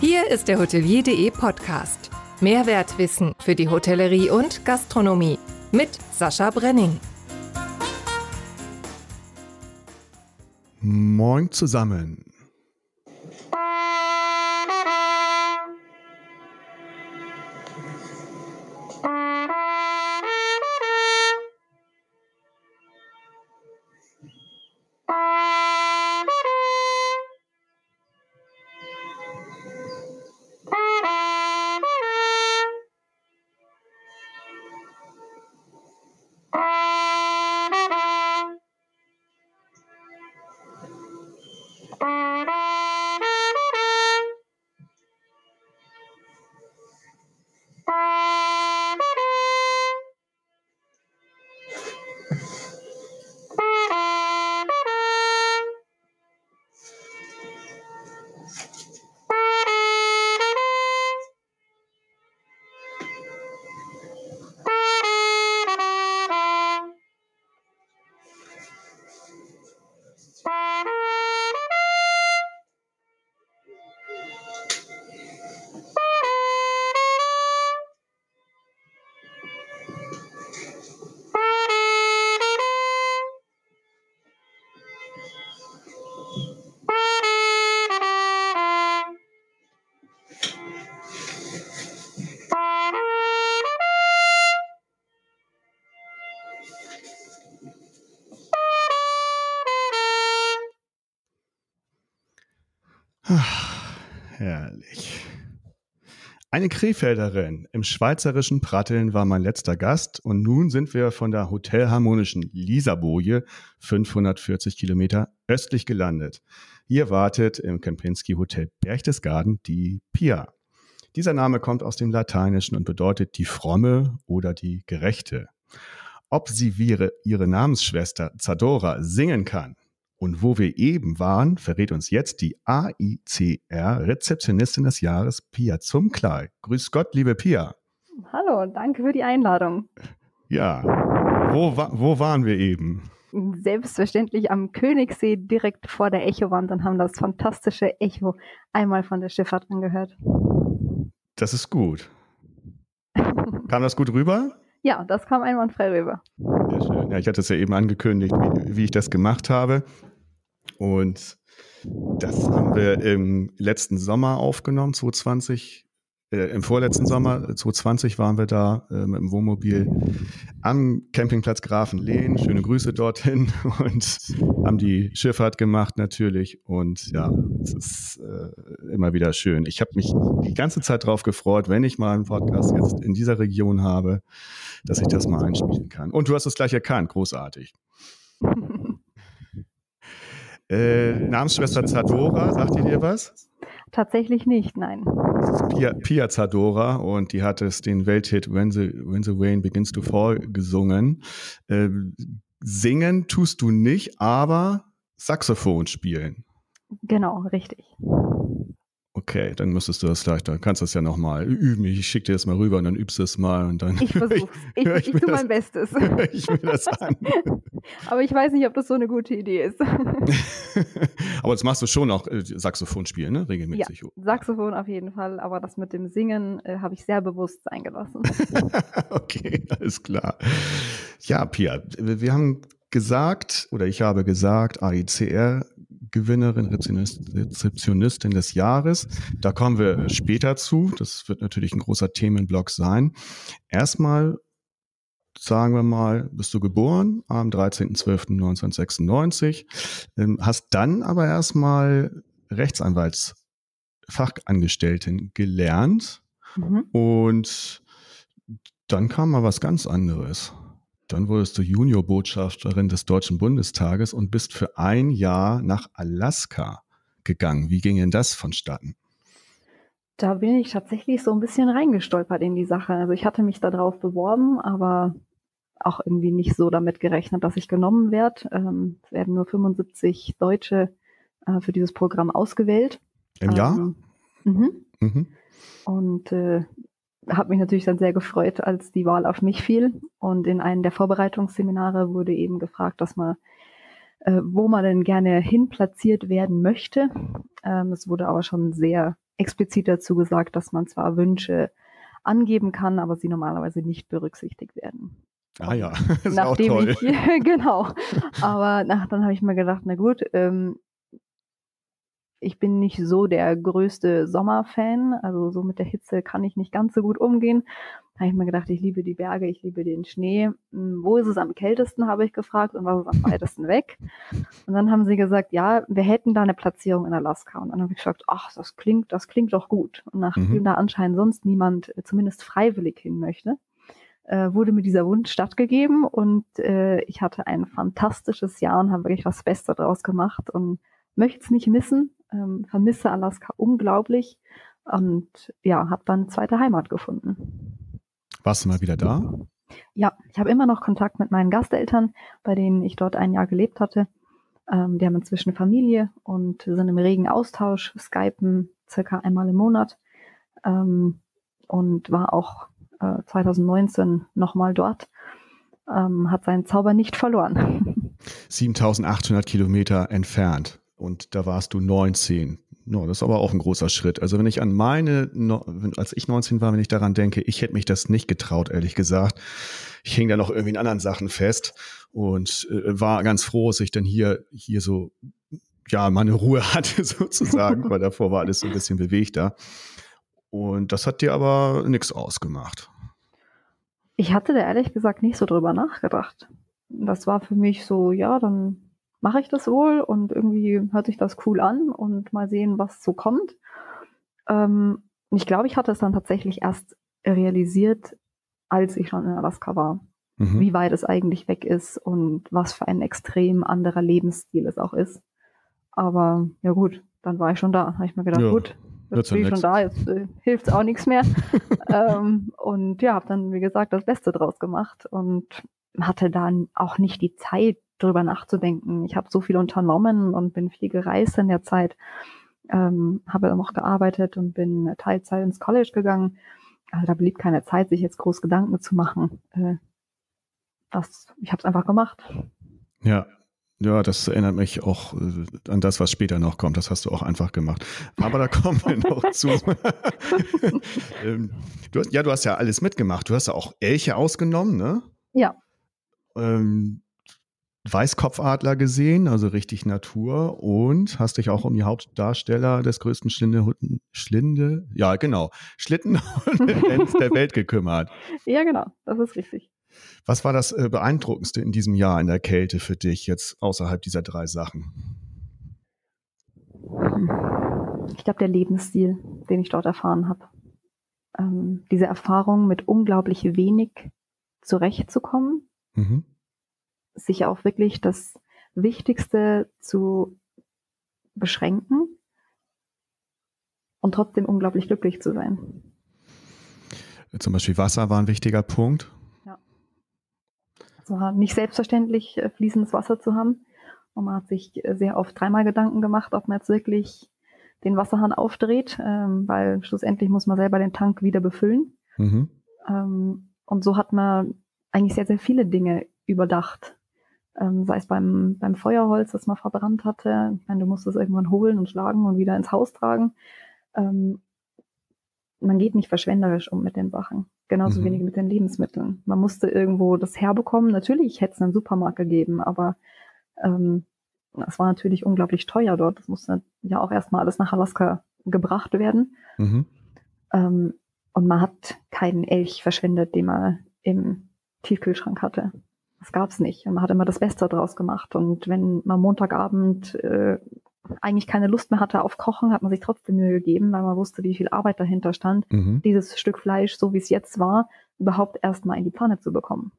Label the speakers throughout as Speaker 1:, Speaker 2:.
Speaker 1: Hier ist der Hotelier.de Podcast. Mehrwertwissen für die Hotellerie und Gastronomie mit Sascha Brenning.
Speaker 2: Moin zusammen. Eine Krefelderin im schweizerischen Pratteln war mein letzter Gast und nun sind wir von der hotelharmonischen Lisaboje 540 Kilometer östlich gelandet. Hier wartet im Kempinski Hotel Berchtesgaden die Pia. Dieser Name kommt aus dem Lateinischen und bedeutet die Fromme oder die Gerechte. Ob sie wie ihre, ihre Namensschwester Zadora singen kann, und wo wir eben waren, verrät uns jetzt die AICR Rezeptionistin des Jahres, Pia Zumklei. Grüß Gott, liebe Pia.
Speaker 3: Hallo, danke für die Einladung.
Speaker 2: Ja, wo, wo waren wir eben?
Speaker 3: Selbstverständlich am Königssee direkt vor der Echowand und haben das fantastische Echo einmal von der Schifffahrt angehört.
Speaker 2: Das ist gut. Kam das gut rüber?
Speaker 3: Ja, das kam einwandfrei rüber.
Speaker 2: Sehr schön. Ja, ich hatte es ja eben angekündigt, wie, wie ich das gemacht habe. Und das haben wir im letzten Sommer aufgenommen, 2020. Äh, Im vorletzten Sommer, 2020, waren wir da äh, mit dem Wohnmobil am Campingplatz Grafenlehn. Schöne Grüße dorthin und haben die Schifffahrt gemacht natürlich. Und ja, es ist äh, immer wieder schön. Ich habe mich die ganze Zeit darauf gefreut, wenn ich mal einen Podcast jetzt in dieser Region habe, dass ich das mal einspielen kann. Und du hast es gleich erkannt, großartig. Äh, Namensschwester Zadora, sagt ihr dir was?
Speaker 3: Tatsächlich nicht, nein.
Speaker 2: Pia, Pia Zadora und die hat es den Welthit When the, When the Rain Begins to Fall gesungen. Äh, singen tust du nicht, aber Saxophon spielen.
Speaker 3: Genau, richtig.
Speaker 2: Okay, dann müsstest du das gleich, dann kannst du es ja nochmal üben. Ich schicke dir das mal rüber und dann übst du es mal und dann.
Speaker 3: Ich versuch's. Ich, ich, ich tue mein Bestes.
Speaker 2: ich mir das an.
Speaker 3: Aber ich weiß nicht, ob das so eine gute Idee ist.
Speaker 2: aber das machst du schon auch äh, Saxophon spielen, ne? Regelmäßig.
Speaker 3: Ja, Saxophon auf jeden Fall, aber das mit dem Singen äh, habe ich sehr bewusst eingelassen.
Speaker 2: okay, alles klar. Ja, Pia, wir haben gesagt, oder ich habe gesagt, AICR Gewinnerin, Rezeptionistin des Jahres. Da kommen wir später zu. Das wird natürlich ein großer Themenblock sein. Erstmal sagen wir mal, bist du geboren am 13.12.1996, ähm, hast dann aber erstmal Rechtsanwaltsfachangestellten gelernt mhm. und dann kam mal was ganz anderes. Dann wurdest du Juniorbotschafterin des Deutschen Bundestages und bist für ein Jahr nach Alaska gegangen. Wie ging denn das vonstatten?
Speaker 3: Da bin ich tatsächlich so ein bisschen reingestolpert in die Sache. Also ich hatte mich darauf beworben, aber auch irgendwie nicht so damit gerechnet, dass ich genommen werde. Ähm, es werden nur 75 Deutsche äh, für dieses Programm ausgewählt.
Speaker 2: Im Jahr?
Speaker 3: Ähm, mhm. Mhm. Und äh, habe mich natürlich dann sehr gefreut, als die Wahl auf mich fiel. Und in einem der Vorbereitungsseminare wurde eben gefragt, dass man, äh, wo man denn gerne hinplatziert werden möchte. Ähm, es wurde aber schon sehr explizit dazu gesagt, dass man zwar Wünsche angeben kann, aber sie normalerweise nicht berücksichtigt werden.
Speaker 2: Ah ja,
Speaker 3: ist Nachdem auch toll. Ich, genau. Aber nach, dann habe ich mir gedacht, na gut, ähm, ich bin nicht so der größte Sommerfan, also so mit der Hitze kann ich nicht ganz so gut umgehen. Da habe ich mir gedacht, ich liebe die Berge, ich liebe den Schnee. Hm, wo ist es am kältesten, habe ich gefragt, und was ist am weitesten weg? Und dann haben sie gesagt, ja, wir hätten da eine Platzierung in Alaska. Und dann habe ich gesagt, ach, das klingt, das klingt doch gut. Und nachdem mhm. da anscheinend sonst niemand äh, zumindest freiwillig hin möchte, äh, wurde mir dieser Wunsch stattgegeben und äh, ich hatte ein fantastisches Jahr und habe wirklich das Beste draus gemacht und möchte es nicht missen, ähm, vermisse Alaska unglaublich und ja, habe dann zweite Heimat gefunden.
Speaker 2: Warst du mal wieder da?
Speaker 3: Ja, ich habe immer noch Kontakt mit meinen Gasteltern, bei denen ich dort ein Jahr gelebt hatte. Ähm, die haben inzwischen Familie und sind im regen Austausch, skypen circa einmal im Monat ähm, und war auch äh, 2019 nochmal dort. Ähm, hat seinen Zauber nicht verloren.
Speaker 2: 7800 Kilometer entfernt und da warst du 19. No, das ist aber auch ein großer Schritt. Also wenn ich an meine, als ich 19 war, wenn ich daran denke, ich hätte mich das nicht getraut, ehrlich gesagt. Ich hing da noch irgendwie in anderen Sachen fest und äh, war ganz froh, dass ich dann hier, hier so, ja, meine Ruhe hatte sozusagen, weil davor war alles so ein bisschen bewegter. Und das hat dir aber nichts ausgemacht.
Speaker 3: Ich hatte da ehrlich gesagt nicht so drüber nachgedacht. Das war für mich so, ja, dann mache ich das wohl und irgendwie hört sich das cool an und mal sehen, was so kommt. Ähm, ich glaube, ich hatte es dann tatsächlich erst realisiert, als ich schon in Alaska war, mhm. wie weit es eigentlich weg ist und was für ein extrem anderer Lebensstil es auch ist. Aber ja gut, dann war ich schon da. Habe ich mir gedacht, ja, gut, jetzt bin ich schon da, jetzt äh, hilft es auch nichts mehr. ähm, und ja, habe dann, wie gesagt, das Beste draus gemacht und hatte dann auch nicht die Zeit, drüber nachzudenken. Ich habe so viel unternommen und bin viel gereist in der Zeit, ähm, habe noch gearbeitet und bin Teilzeit ins College gegangen. Also da blieb keine Zeit, sich jetzt groß Gedanken zu machen. Äh, das, ich habe es einfach gemacht.
Speaker 2: Ja, ja, das erinnert mich auch äh, an das, was später noch kommt. Das hast du auch einfach gemacht. Aber da kommen wir noch zu. ähm, du hast, ja, du hast ja alles mitgemacht. Du hast ja auch Elche ausgenommen, ne?
Speaker 3: Ja.
Speaker 2: Ähm, Weißkopfadler gesehen, also richtig Natur und hast dich auch um die Hauptdarsteller des größten Schlinde, Schlinde, ja genau, Schlittenhunde der Welt gekümmert.
Speaker 3: Ja, genau, das ist richtig.
Speaker 2: Was war das äh, Beeindruckendste in diesem Jahr in der Kälte für dich jetzt außerhalb dieser drei Sachen?
Speaker 3: Ich glaube, der Lebensstil, den ich dort erfahren habe. Ähm, diese Erfahrung mit unglaublich wenig zurechtzukommen. Mhm sich auch wirklich das Wichtigste zu beschränken und trotzdem unglaublich glücklich zu sein.
Speaker 2: Zum Beispiel Wasser war ein wichtiger Punkt. Ja.
Speaker 3: War nicht selbstverständlich, äh, fließendes Wasser zu haben. Und man hat sich sehr oft dreimal Gedanken gemacht, ob man jetzt wirklich den Wasserhahn aufdreht, ähm, weil schlussendlich muss man selber den Tank wieder befüllen. Mhm. Ähm, und so hat man eigentlich sehr, sehr viele Dinge überdacht ähm, sei es beim, beim Feuerholz, das man verbrannt hatte. Ich meine, du musst es irgendwann holen und schlagen und wieder ins Haus tragen. Ähm, man geht nicht verschwenderisch um mit den Sachen. Genauso mhm. wenig mit den Lebensmitteln. Man musste irgendwo das herbekommen. Natürlich hätte es einen Supermarkt gegeben, aber ähm, es war natürlich unglaublich teuer dort. Das musste ja auch erstmal alles nach Alaska gebracht werden. Mhm. Ähm, und man hat keinen Elch verschwendet, den man im Tiefkühlschrank hatte. Das gab's nicht. Und man hat immer das Beste draus gemacht. Und wenn man Montagabend äh, eigentlich keine Lust mehr hatte auf Kochen, hat man sich trotzdem Mühe gegeben, weil man wusste, wie viel Arbeit dahinter stand, mhm. dieses Stück Fleisch, so wie es jetzt war, überhaupt erstmal in die Pfanne zu bekommen.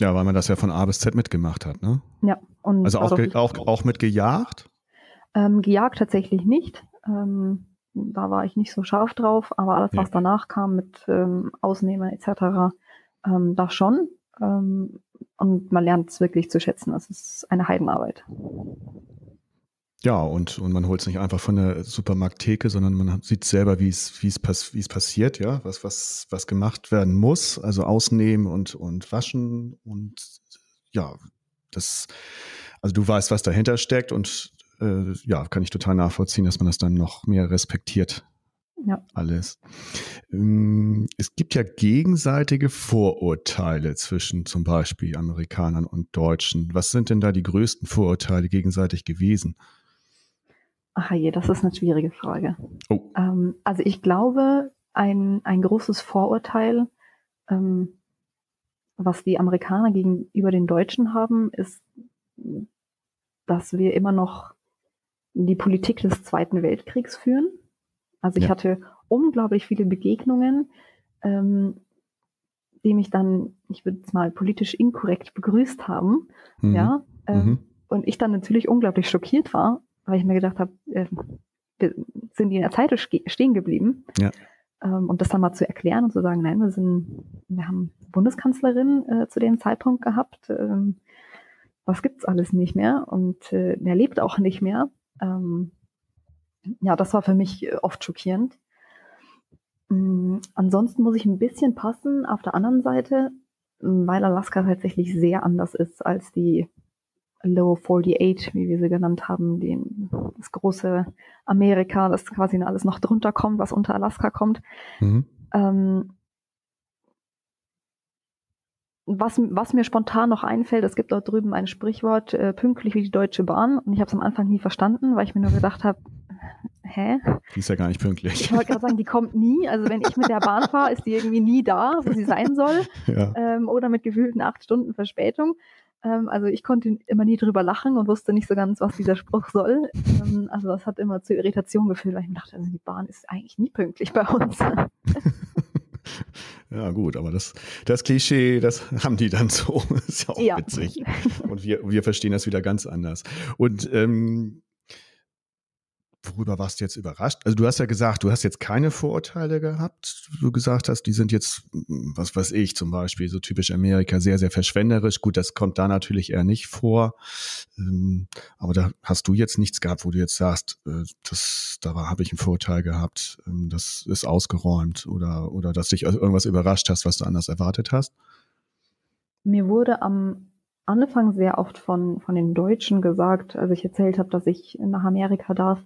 Speaker 2: Ja, weil man das ja von A bis Z mitgemacht hat, ne?
Speaker 3: Ja.
Speaker 2: Und also auch, auch, auch mit gejagt?
Speaker 3: Ähm, gejagt tatsächlich nicht. Ähm, da war ich nicht so scharf drauf, aber alles, was ja. danach kam mit ähm, Ausnehmen etc., ähm, da schon. Ähm, und man lernt es wirklich zu schätzen. Es ist eine Heidenarbeit.
Speaker 2: Ja, und, und man holt es nicht einfach von der Supermarkttheke, sondern man sieht selber, wie es, wie pass, wie es passiert, ja, was, was, was gemacht werden muss, also ausnehmen und, und waschen und ja, das, also du weißt, was dahinter steckt und äh, ja, kann ich total nachvollziehen, dass man das dann noch mehr respektiert.
Speaker 3: Ja.
Speaker 2: Alles. Ähm, es gibt ja gegenseitige Vorurteile zwischen zum Beispiel Amerikanern und Deutschen. Was sind denn da die größten Vorurteile gegenseitig gewesen?
Speaker 3: Ach je, das ist eine schwierige Frage.
Speaker 2: Oh.
Speaker 3: Ähm, also ich glaube, ein, ein großes Vorurteil, ähm, was die Amerikaner gegenüber den Deutschen haben, ist, dass wir immer noch die Politik des Zweiten Weltkriegs führen. Also ich
Speaker 2: Ja.
Speaker 3: hatte unglaublich viele Begegnungen, ähm, die mich dann, ich würde es mal politisch inkorrekt begrüßt haben.
Speaker 2: Mhm.
Speaker 3: Ja. Ähm,
Speaker 2: Mhm.
Speaker 3: Und ich dann natürlich unglaublich schockiert war, weil ich mir gedacht habe, äh, wir sind die in der Zeit ste- stehen geblieben.
Speaker 2: Ja.
Speaker 3: Ähm, und das dann mal zu erklären und zu sagen, nein, wir sind, wir haben Bundeskanzlerin äh, zu dem Zeitpunkt gehabt. Ähm, was gibt's alles nicht mehr? Und äh, er lebt auch nicht mehr. Ähm, ja, das war für mich äh, oft schockierend. Mm, Ansonsten muss ich ein bisschen passen auf der anderen Seite, m, weil Alaska tatsächlich sehr anders ist als die Low 48, wie wir sie genannt haben, den, das große Amerika, das quasi alles noch drunter kommt, was unter Alaska kommt.
Speaker 2: Mhm.
Speaker 3: Ähm, was, was mir spontan noch einfällt, es gibt dort drüben ein Sprichwort, äh, pünktlich wie die Deutsche Bahn. Und ich habe es am Anfang nie verstanden, weil ich mir nur gedacht habe, hä?
Speaker 2: Die ist ja gar nicht pünktlich.
Speaker 3: Ich wollte gerade sagen, die kommt nie. Also wenn ich mit der Bahn fahre, ist die irgendwie nie da, wo sie sein soll.
Speaker 2: ja.
Speaker 3: Ähm, oder mit gefühlten acht Stunden Verspätung. Ähm, also ich konnte immer nie drüber lachen und wusste nicht so ganz, was dieser Spruch soll. Ähm, also das hat immer zu Irritation geführt, weil ich mir dachte, also die Bahn ist eigentlich nie pünktlich bei uns.
Speaker 2: ja, gut, aber das, das Klischee, das haben die dann so. ist ja auch
Speaker 3: Ja.
Speaker 2: witzig. Und wir, wir verstehen das wieder ganz anders. Und ähm, worüber warst du jetzt überrascht? Also du hast ja gesagt, du hast jetzt keine Vorurteile gehabt. Du gesagt hast, die sind jetzt, mm, was weiß ich, zum Beispiel so typisch Amerika, sehr, sehr verschwenderisch. Gut, das kommt da natürlich eher nicht vor. Ähm, aber da hast du jetzt nichts gehabt, wo du jetzt sagst, äh, das, da habe ich ein Vorurteil gehabt, ähm, das ist ausgeräumt oder, oder dass dich irgendwas überrascht hast, was du anders erwartet hast.
Speaker 3: Mir wurde am Anfang sehr oft von, von den Deutschen gesagt, als ich erzählt habe, dass ich nach Amerika darf,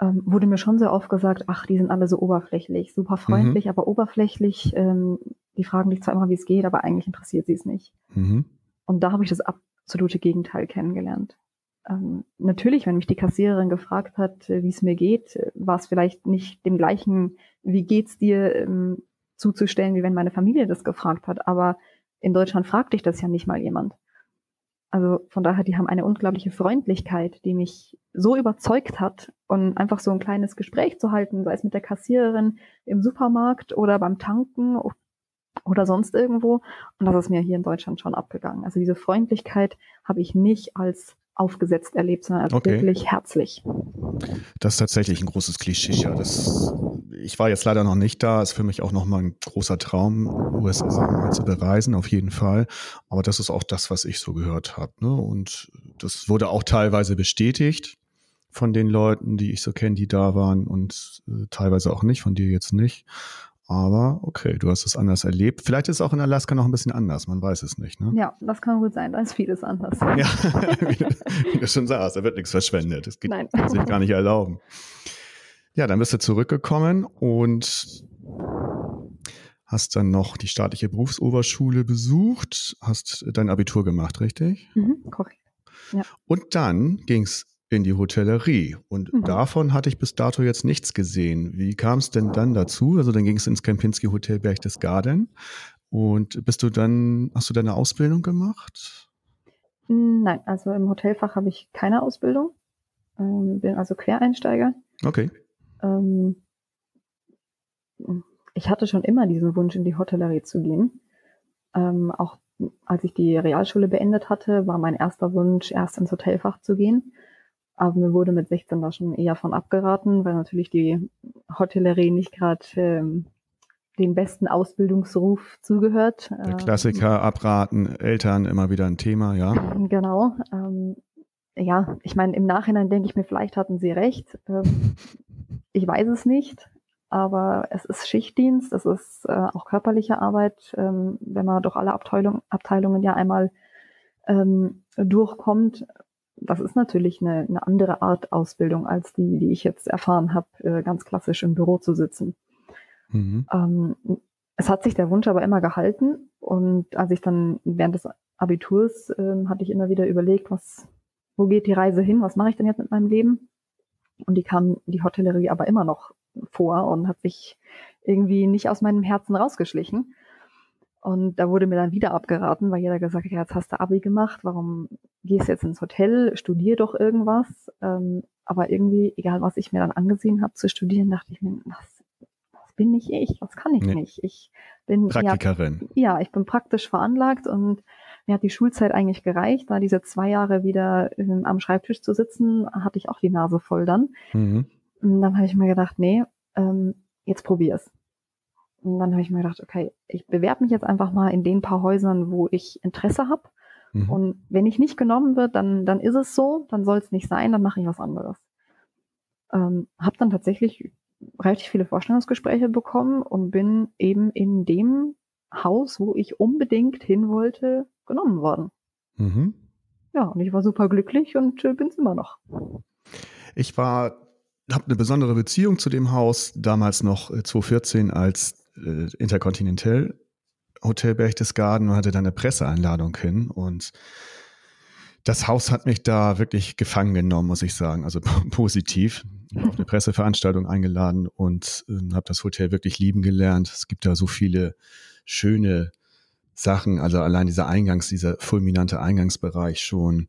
Speaker 3: ähm, wurde mir schon sehr oft gesagt, ach, die sind alle so oberflächlich, super freundlich, aber oberflächlich. Ähm, die fragen dich zwar immer, wie es geht, aber eigentlich interessiert sie es nicht.
Speaker 2: Mhm.
Speaker 3: Und da habe ich das absolute Gegenteil kennengelernt. Ähm, natürlich, wenn mich die Kassiererin gefragt hat, äh, wie es mir geht, äh, war es vielleicht nicht dem gleichen, wie geht's dir, ähm, zuzustellen, wie wenn meine Familie das gefragt hat. Aber in Deutschland fragt dich das ja nicht mal jemand. Also von daher, die haben eine unglaubliche Freundlichkeit, die mich so überzeugt hat und einfach so ein kleines Gespräch zu halten, sei es mit der Kassiererin im Supermarkt oder beim Tanken oder sonst irgendwo. Und das ist mir hier in Deutschland schon abgegangen. Also diese Freundlichkeit habe ich nicht als aufgesetzt erlebt, sondern
Speaker 2: Okay.
Speaker 3: wirklich herzlich.
Speaker 2: Das ist tatsächlich ein großes Klischee. Ja, das, ich war jetzt leider noch nicht da. Ist für mich auch noch mal ein großer Traum, USA mal zu bereisen, auf jeden Fall. Aber das ist auch das, was ich so gehört habe. Ne? Und das wurde auch teilweise bestätigt von den Leuten, die ich so kenne, die da waren und äh, teilweise auch nicht, von dir jetzt nicht. Aber okay, du hast es anders erlebt. Vielleicht ist es auch in Alaska noch ein bisschen anders, man weiß es nicht. Ne?
Speaker 3: Ja, das kann gut sein. Da ist vieles anders.
Speaker 2: Ja, wie, du, wie du schon sagst, da wird nichts verschwendet. Das geht,
Speaker 3: Nein.
Speaker 2: kann sich gar nicht erlauben. Ja, dann bist du zurückgekommen und hast dann noch die staatliche Berufsoberschule besucht, hast dein Abitur gemacht, richtig?
Speaker 3: Mhm, korrekt.
Speaker 2: Und dann ging's in die Hotellerie. Und
Speaker 3: Mhm.
Speaker 2: davon hatte ich bis dato jetzt nichts gesehen. Wie kam es denn dann dazu? Also dann ging es ins Kempinski Hotel Berchtesgaden. Und bist du dann, hast du deine Ausbildung gemacht?
Speaker 3: Nein, also im Hotelfach habe ich keine Ausbildung. Ähm, bin also Quereinsteiger.
Speaker 2: Okay.
Speaker 3: Ähm, ich hatte schon immer diesen Wunsch, in die Hotellerie zu gehen. Ähm, auch als ich die Realschule beendet hatte, war mein erster Wunsch, erst ins Hotelfach zu gehen. Aber mir wurde mit 16 da schon eher von abgeraten, weil natürlich die Hotellerie nicht gerade ähm, den besten Ausbildungsruf zugehört.
Speaker 2: Der
Speaker 3: Ähm,
Speaker 2: Klassiker, abraten, Eltern immer wieder ein Thema, ja.
Speaker 3: Genau. Ähm, ja, ich meine, im Nachhinein denke ich mir, vielleicht hatten sie recht. Ähm, ich weiß es nicht, aber es ist Schichtdienst, es ist äh, auch körperliche Arbeit. Ähm, wenn man durch alle Abteilung, Abteilungen ja einmal ähm, durchkommt, das ist natürlich eine, eine andere Art Ausbildung als die, die ich jetzt erfahren habe, äh, ganz klassisch im Büro zu sitzen. Mhm. Ähm, es hat sich der Wunsch aber immer gehalten und als ich dann während des Abiturs äh, hatte ich immer wieder überlegt, was, wo geht die Reise hin, was mache ich denn jetzt mit meinem Leben? Und die kam die Hotellerie aber immer noch vor und hat sich irgendwie nicht aus meinem Herzen rausgeschlichen. Und da wurde mir dann wieder abgeraten, weil jeder gesagt hat, ja, jetzt hast du Abi gemacht, warum gehst du jetzt ins Hotel, studier doch irgendwas. Ähm, aber irgendwie, egal was ich mir dann angesehen habe zu studieren, dachte ich mir, was, was bin nicht ich, was kann ich nee. nicht. Ich bin
Speaker 2: Praktikerin.
Speaker 3: Ja, ja, ich bin praktisch veranlagt und mir hat die Schulzeit eigentlich gereicht, da diese zwei Jahre wieder ähm, am Schreibtisch zu sitzen, hatte ich auch die Nase voll dann. Mhm. Und dann habe ich mir gedacht, nee, ähm, jetzt probier's. Und dann habe ich mir gedacht, okay, ich bewerbe mich jetzt einfach mal in den paar Häusern, wo ich Interesse habe. Mhm. Und wenn ich nicht genommen wird, dann, dann ist es so, dann soll es nicht sein, dann mache ich was anderes. Ähm, habe dann tatsächlich relativ viele Vorstellungsgespräche bekommen und bin eben in dem Haus, wo ich unbedingt hin wollte, genommen worden. Mhm. Ja, und ich war super glücklich und äh, bin es immer noch.
Speaker 2: Ich war, habe eine besondere Beziehung zu dem Haus, damals noch 2014 äh, als äh, Intercontinental Hotel Berchtesgaden und hatte dann eine Presseeinladung hin und das Haus hat mich da wirklich gefangen genommen, muss ich sagen, also positiv. Ich auf eine Presseveranstaltung eingeladen und äh, habe das Hotel wirklich lieben gelernt. Es gibt da so viele schöne Sachen, also allein dieser Eingangs, dieser fulminante Eingangsbereich schon,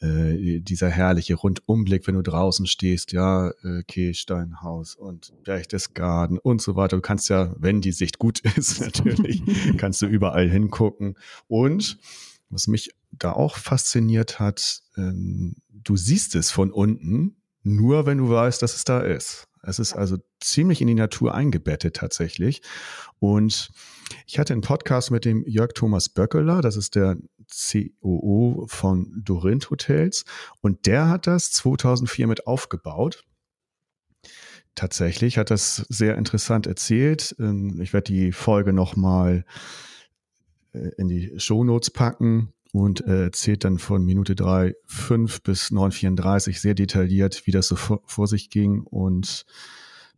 Speaker 2: äh, dieser herrliche Rundumblick, wenn du draußen stehst, ja, äh, Kehlsteinhaus und Berchtesgaden und so weiter. Du kannst ja, wenn die Sicht gut ist, natürlich, kannst du überall hingucken. Und was mich da auch fasziniert hat, ähm, du siehst es von unten, nur wenn du weißt, dass es da ist. Es ist also ziemlich in die Natur eingebettet tatsächlich. Und ich hatte einen Podcast mit dem Jörg Thomas Böckeler, das ist der COO von Dorint Hotels. Und der hat das 2004 mit aufgebaut. Tatsächlich hat das sehr interessant erzählt. Ähm, ich werde die Folge nochmal äh, in die Shownotes packen und erzählt dann von Minute 3, 5 bis 9,34 sehr detailliert, wie das so vor, vor sich ging und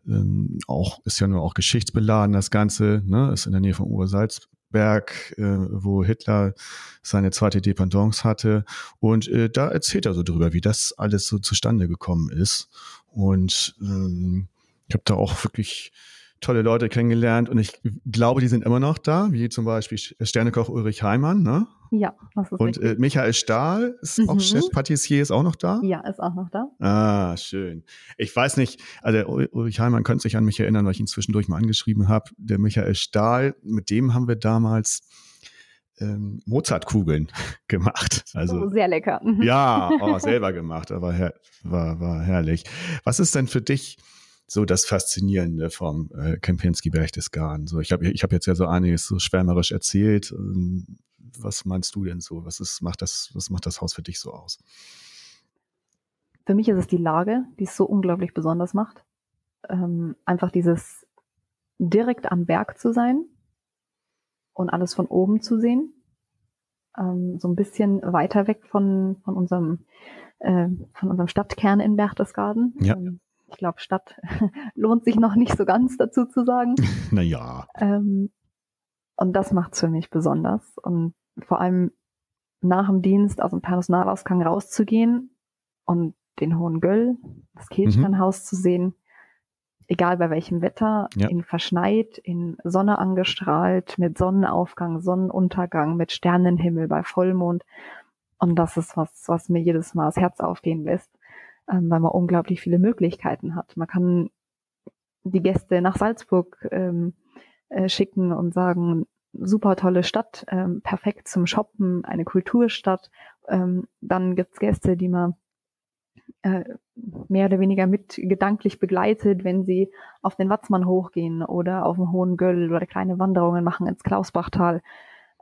Speaker 2: ähm, auch ist ja nur auch geschichtsbeladen das Ganze, ne? ist in der Nähe von Obersalzberg, äh, wo Hitler seine zweite Dependance hatte und äh, da erzählt er so drüber, wie das alles so zustande gekommen ist und ähm, ich habe da auch wirklich tolle Leute kennengelernt und ich glaube, die sind immer noch da, wie zum Beispiel Sternekoch Ulrich Heimann, ne?
Speaker 3: Ja,
Speaker 2: das ist Und äh, Michael Stahl ist mhm. auch Chef, Patissier ist auch noch da?
Speaker 3: Ja, ist auch noch da.
Speaker 2: Ah, schön. Ich weiß nicht, also Ulrich Heimann könnte sich an mich erinnern, weil ich ihn zwischendurch mal angeschrieben habe. Der Michael Stahl, mit dem haben wir damals ähm, Mozartkugeln gemacht. Also
Speaker 3: oh, sehr lecker.
Speaker 2: Mhm. Ja, oh, selber gemacht, aber her war, war herrlich. Was ist denn für dich so das Faszinierende vom äh, Kempinski Berchtesgaden. So, ich habe ich hab jetzt ja so einiges so schwärmerisch erzählt. Ähm, was meinst du denn so? Was ist, macht das, was macht das Haus für dich so aus?
Speaker 3: Für mich ist es die Lage, die es so unglaublich besonders macht. Ähm, einfach dieses direkt am Berg zu sein und alles von oben zu sehen. Ähm, so ein bisschen weiter weg von, von unserem, äh, von unserem Stadtkern in Berchtesgaden.
Speaker 2: Ja. Ähm,
Speaker 3: ich glaube, Stadt lohnt sich noch nicht so ganz dazu zu sagen.
Speaker 2: naja.
Speaker 3: Ähm, und das macht es für mich besonders. Und vor allem nach dem Dienst aus dem Personalausgang rauszugehen und den Hohen Göll, das Kehlsteinhaus mhm. zu sehen, egal bei welchem Wetter, ja. in verschneit, in Sonne angestrahlt, mit Sonnenaufgang, Sonnenuntergang, mit Sternenhimmel, bei Vollmond. Und das ist was, was mir jedes Mal das Herz aufgehen lässt ähm, weil man unglaublich viele Möglichkeiten hat. Man kann die Gäste nach Salzburg ähm, äh, schicken und sagen, super tolle Stadt, ähm, perfekt zum Shoppen, eine Kulturstadt. Ähm, dann gibt's Gäste, die man äh, mehr oder weniger mit gedanklich begleitet, wenn sie auf den Watzmann hochgehen oder auf den Hohen Göll oder kleine Wanderungen machen ins Klausbachtal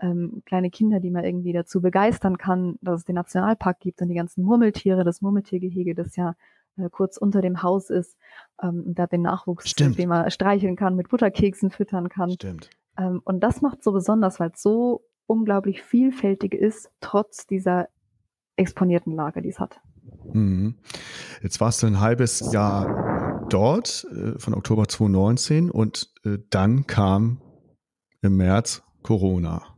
Speaker 3: ähm, kleine Kinder, die man irgendwie dazu begeistern kann, dass es den Nationalpark gibt und die ganzen Murmeltiere, das Murmeltiergehege, das ja äh, kurz unter dem Haus ist, ähm, und da den Nachwuchs,
Speaker 2: Stimmt.
Speaker 3: den man streicheln kann, mit Butterkeksen füttern kann.
Speaker 2: Stimmt.
Speaker 3: Ähm, und das macht so besonders, weil es so unglaublich vielfältig ist, trotz dieser exponierten Lage, die es hat.
Speaker 2: Mhm. Jetzt warst du ein halbes Jahr dort, äh, von Oktober 2019, und äh, dann kam im März Corona.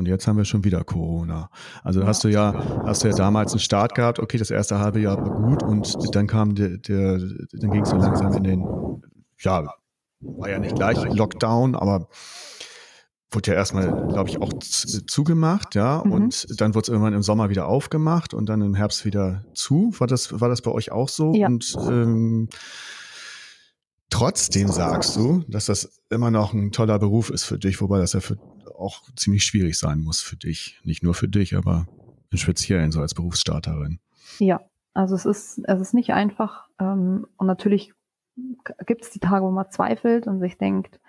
Speaker 2: Und jetzt haben wir schon wieder Corona. Also ja. hast du ja, hast du ja damals einen Start gehabt, okay, das erste halbe Jahr war gut und dann kam der, der dann ging es so langsam in den, ja, war ja nicht gleich Lockdown, aber wurde ja erstmal, glaube ich, auch zugemacht, ja, mhm. und dann wurde es irgendwann im Sommer wieder aufgemacht und dann im Herbst wieder zu. War das, war das bei euch auch so?
Speaker 3: Ja.
Speaker 2: Und ähm, trotzdem sagst du, dass das immer noch ein toller Beruf ist für dich, wobei das ja für, auch ziemlich schwierig sein muss für dich. Nicht nur für dich, aber im Speziellen so als Berufsstarterin.
Speaker 3: Ja, also es ist, es ist nicht einfach. Ähm, und natürlich gibt es die Tage, wo man zweifelt und sich denkt,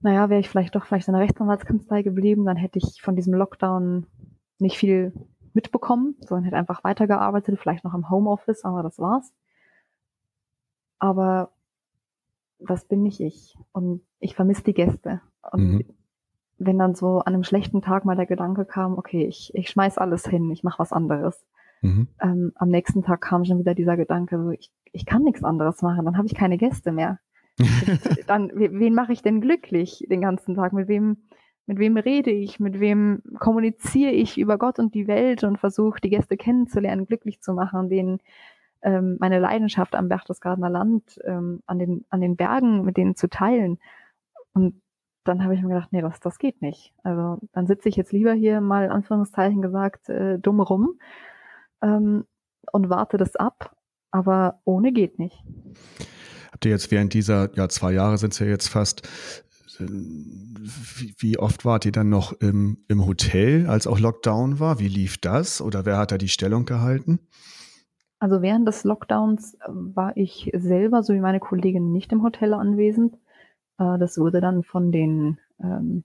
Speaker 3: naja, wäre ich vielleicht doch vielleicht in der Rechtsanwaltskanzlei geblieben, dann hätte ich von diesem Lockdown nicht viel mitbekommen, sondern hätte einfach weitergearbeitet, vielleicht noch im Homeoffice, aber das war's. Aber was bin nicht ich? Und ich vermisse die Gäste. Und mhm. Wenn dann so an einem schlechten Tag mal der Gedanke kam, okay, ich, ich schmeiß alles hin, ich mache was anderes. Mhm. Ähm, am nächsten Tag kam schon wieder dieser Gedanke, so ich, ich kann nichts anderes machen, dann habe ich keine Gäste mehr. dann, wen mache ich denn glücklich den ganzen Tag? Mit wem, mit wem rede ich? Mit wem kommuniziere ich über Gott und die Welt und versuche, die Gäste kennenzulernen, glücklich zu machen, denen ähm, meine Leidenschaft am Berchtesgadener Land, ähm, an, den, an den Bergen mit denen zu teilen. Und dann habe ich mir gedacht, nee, das, das geht nicht. Also dann sitze ich jetzt lieber hier mal in Anführungszeichen gesagt äh, dumm rum ähm, und warte das ab, aber ohne geht nicht.
Speaker 2: Habt ihr jetzt während dieser, ja, zwei Jahre sind es ja jetzt fast, wie, wie, oft wart ihr dann noch im, im Hotel, als auch Lockdown war? Wie lief das? Oder wer hat da die Stellung gehalten?
Speaker 3: Also während des Lockdowns war ich selber sowie meine Kollegin nicht im Hotel anwesend. Äh, das wurde dann von den ähm,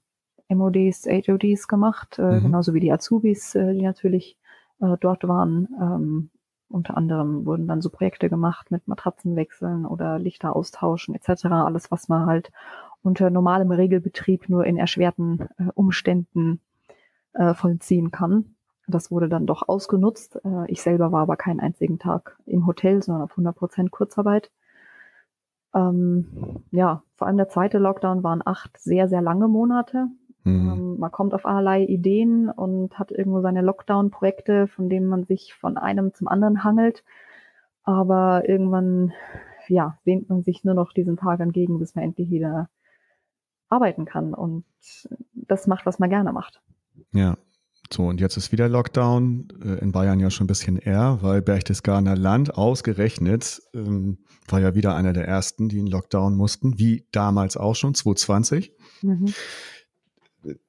Speaker 3: MODs, HODs gemacht, äh, mhm. genauso wie die Azubis, äh, die natürlich dort waren. Ähm, unter anderem wurden dann so Projekte gemacht mit Matratzenwechseln oder Lichter austauschen etc. Alles, was man halt unter normalem Regelbetrieb nur in erschwerten äh, Umständen äh, vollziehen kann. Das wurde dann doch ausgenutzt. Äh, ich selber war aber keinen einzigen Tag im Hotel, sondern auf 100 Prozent Kurzarbeit. Ähm, ja, vor allem der zweite Lockdown waren acht sehr, sehr lange Monate. Mhm. Ähm, man kommt auf allerlei Ideen und hat irgendwo seine Lockdown-Projekte, von denen man sich von einem zum anderen hangelt. Aber irgendwann, ja, sehnt man sich nur noch diesen Tag entgegen, bis man endlich wieder arbeiten kann und das macht, was man gerne macht.
Speaker 2: Ja. So, und jetzt ist wieder Lockdown, äh, in Bayern ja schon ein bisschen eher, weil Berchtesgadener Land ausgerechnet ähm, war ja wieder einer der ersten, die in Lockdown mussten, wie damals auch schon, 2020. Mhm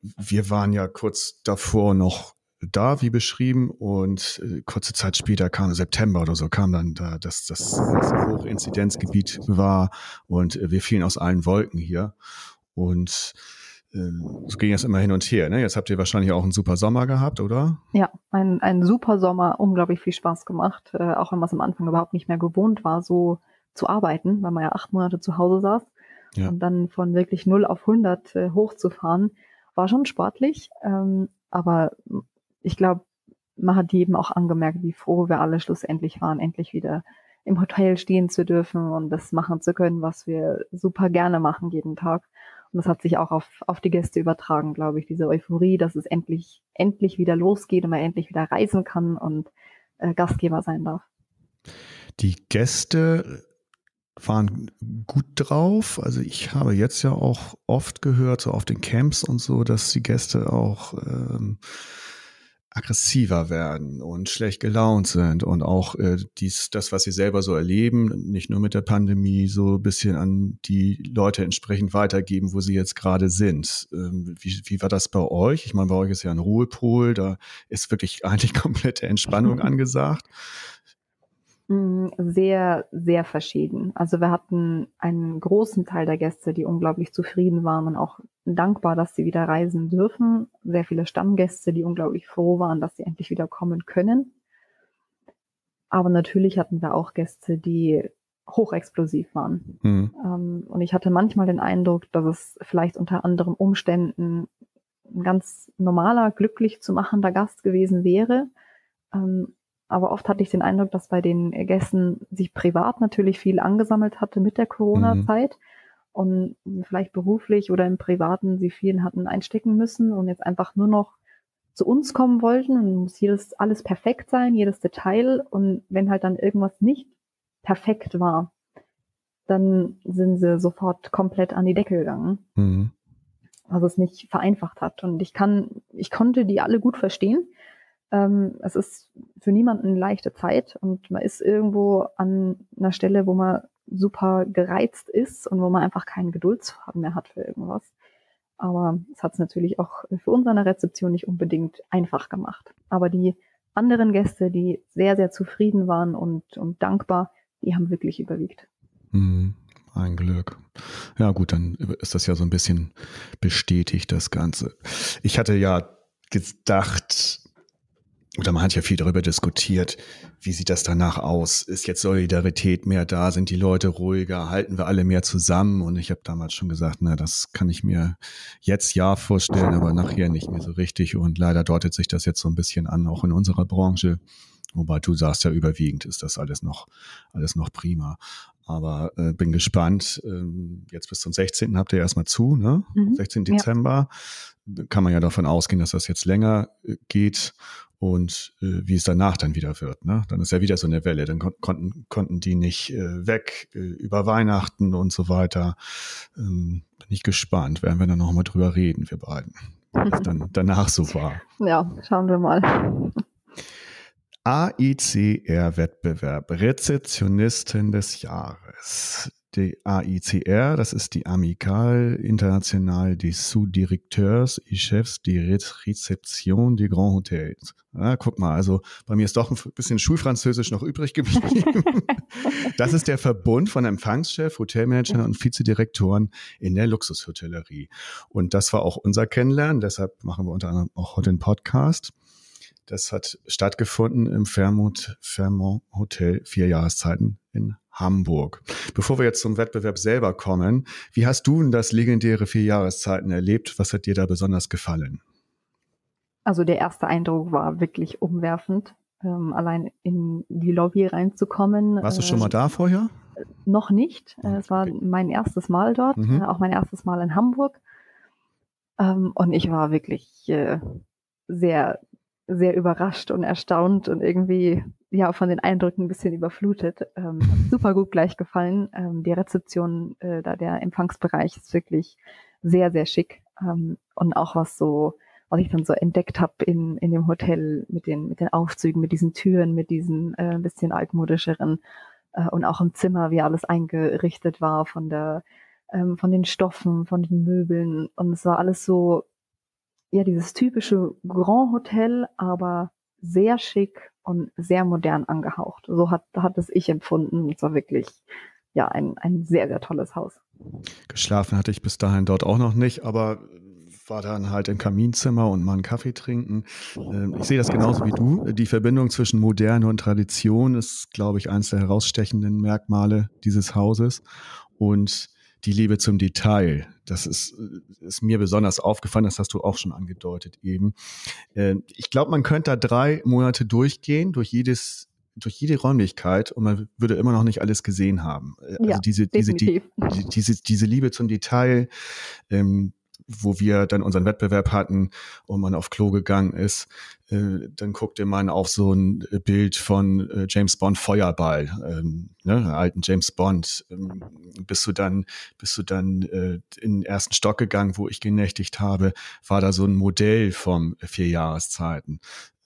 Speaker 2: wir waren ja kurz davor noch da, wie beschrieben, und äh, kurze Zeit später kam September oder so, kam dann da, dass das, das Hochinzidenzgebiet war und äh, wir fielen aus allen Wolken hier. Und so ging es immer hin und her. Ne? Jetzt habt ihr wahrscheinlich auch einen super Sommer gehabt, oder?
Speaker 3: Ja, ein, ein super Sommer, unglaublich viel Spaß gemacht, äh, auch wenn man es am Anfang überhaupt nicht mehr gewohnt war, so zu arbeiten, weil man ja acht Monate zu Hause saß. Ja. Und dann von wirklich 0 auf 100 äh, hochzufahren, war schon sportlich, ähm, aber ich glaube, man hat jedem auch angemerkt, wie froh wir alle schlussendlich waren, endlich wieder im Hotel stehen zu dürfen und das machen zu können, was wir super gerne machen jeden Tag. Und das hat sich auch auf, auf die Gäste übertragen, glaube ich, diese Euphorie, dass es endlich, endlich wieder losgeht und man endlich wieder reisen kann und äh, Gastgeber sein darf.
Speaker 2: Die Gäste waren gut drauf. Also ich habe jetzt ja auch oft gehört, so auf den Camps und so, dass die Gäste auch ähm, aggressiver werden und schlecht gelaunt sind und auch äh, dies, das, was sie selber so erleben, nicht nur mit der Pandemie, so ein bisschen an die Leute entsprechend weitergeben, wo sie jetzt gerade sind. Ähm, wie, wie war das bei euch? Ich meine, bei euch ist ja ein Ruhepol, da ist wirklich eigentlich komplette Entspannung angesagt.
Speaker 3: Mm, sehr, sehr verschieden. Also wir hatten einen großen Teil der Gäste, die unglaublich zufrieden waren und auch dankbar, dass sie wieder reisen dürfen. Sehr viele Stammgäste, die unglaublich froh waren, dass sie endlich wieder kommen können. Aber natürlich hatten wir auch Gäste, die hochexplosiv waren. Mhm. Ähm, und ich hatte manchmal den Eindruck, dass es vielleicht unter anderen Umständen ein ganz normaler, glücklich zu machender Gast gewesen wäre, Ähm, aber oft hatte ich den Eindruck, dass bei den Gästen sich privat natürlich viel angesammelt hatte mit der Corona-Zeit mhm. und vielleicht beruflich oder im Privaten sie vielen hatten einstecken müssen und jetzt einfach nur noch zu uns kommen wollten und muss jedes alles perfekt sein, jedes Detail und wenn halt dann irgendwas nicht perfekt war, dann sind sie sofort komplett an die Decke gegangen. Mhm. Was es nicht vereinfacht hat. Und ich kann, ich konnte die alle gut verstehen. Ähm, es ist für niemanden eine leichte Zeit und man ist irgendwo an einer Stelle, wo man super gereizt ist und wo man einfach keinen Geduldsfaden mehr hat für irgendwas. Aber es hat es natürlich auch für uns an der Rezeption nicht unbedingt einfach gemacht. Aber die anderen Gäste, die sehr, sehr zufrieden waren und, und dankbar, die haben wirklich überwiegt.
Speaker 2: Mhm. Ein Glück. Ja, gut, dann ist das ja so ein bisschen bestätigt, das Ganze. Ich hatte ja gedacht, oder man hat ja viel darüber diskutiert, wie sieht das danach aus? Ist jetzt Solidarität mehr da? Sind die Leute ruhiger? Halten wir alle mehr zusammen? Und ich habe damals schon gesagt, na, das kann ich mir jetzt ja vorstellen, aber nachher nicht mehr so richtig. Und leider deutet sich das jetzt so ein bisschen an, auch in unserer Branche. Wobei du sagst ja überwiegend ist das alles noch, alles noch prima. Aber äh, bin gespannt. Ähm, jetzt bis zum 16. habt ihr erstmal zu, ne? Mhm. 16. Dezember. Kann man ja davon ausgehen, dass das jetzt länger äh, geht und äh, wie es danach dann wieder wird. Ne? Dann ist ja wieder so eine Welle. Dann kon konnten, konnten die nicht äh, weg äh, über Weihnachten und so weiter. Ähm, bin ich gespannt. Werden wir dann nochmal drüber reden, wir beiden. Was dann danach so war.
Speaker 3: Ja, schauen wir mal.
Speaker 2: AICR-Wettbewerb, Rezeptionisten des Jahres. Die AICR, das ist die Amicale Internationale des Sous-Directeurs et Chefs de Rezeption des Grands Hotels. Ja, guck mal, also bei mir ist doch ein bisschen Schulfranzösisch noch übrig geblieben. das ist der Verbund von Empfangschef, Hotelmanagern und Vizedirektoren in der Luxushotellerie. Und das war auch unser Kennenlernen, deshalb machen wir unter anderem auch heute einen Podcast. Das hat stattgefunden im Fairmont, Fairmont Hotel vier Jahreszeiten in Hamburg. Bevor wir jetzt zum Wettbewerb selber kommen, wie hast du denn das legendäre vier Jahreszeiten erlebt? Was hat dir da besonders gefallen?
Speaker 3: Also der erste Eindruck war wirklich umwerfend, ähm, allein in die Lobby reinzukommen.
Speaker 2: Warst du schon mal da vorher?
Speaker 3: Äh, noch nicht. Äh, es war mein erstes Mal dort, mhm. äh, auch mein erstes Mal in Hamburg. Ähm, und ich war wirklich äh, sehr sehr überrascht und erstaunt und irgendwie ja von den Eindrücken ein bisschen überflutet. Ähm, super gut gleich gefallen. Ähm, die Rezeption, äh, da der Empfangsbereich ist wirklich sehr, sehr schick. Ähm, und auch was so, was ich dann so entdeckt habe in, in dem Hotel mit den, mit den Aufzügen, mit diesen Türen, mit diesen äh, ein bisschen altmodischeren äh, und auch im Zimmer, wie alles eingerichtet war von der ähm, von den Stoffen, von den Möbeln. Und es war alles so ja dieses typische Grand Hotel, aber sehr schick und sehr modern angehaucht. So hat, hat es ich empfunden. Es war wirklich ja ein, ein sehr, sehr tolles Haus.
Speaker 2: Geschlafen hatte ich bis dahin dort auch noch nicht, aber war dann halt im Kaminzimmer und mal einen Kaffee trinken. Ähm, ich sehe das genauso wie du. Die Verbindung zwischen Moderne und Tradition ist, glaube ich, eines der herausstechenden Merkmale dieses Hauses. Und die Liebe zum Detail. Das ist, ist mir besonders aufgefallen, das hast du auch schon angedeutet eben. Äh, ich glaube, man könnte da drei Monate durchgehen, durch jedes durch jede Räumlichkeit und man würde immer noch nicht alles gesehen haben. Äh, also ja, diese, diese, die, diese, diese Liebe zum Detail, ähm, wo wir dann unseren Wettbewerb hatten und man auf Klo gegangen ist, äh, dann guckte man auf so ein Bild von äh, James Bond Feuerball, ähm, ne, alten James Bond. Ähm, bist du dann, bist du dann äh, in den ersten Stock gegangen, wo ich genächtigt habe, war da so ein Modell vom vier Jahreszeiten. Äh,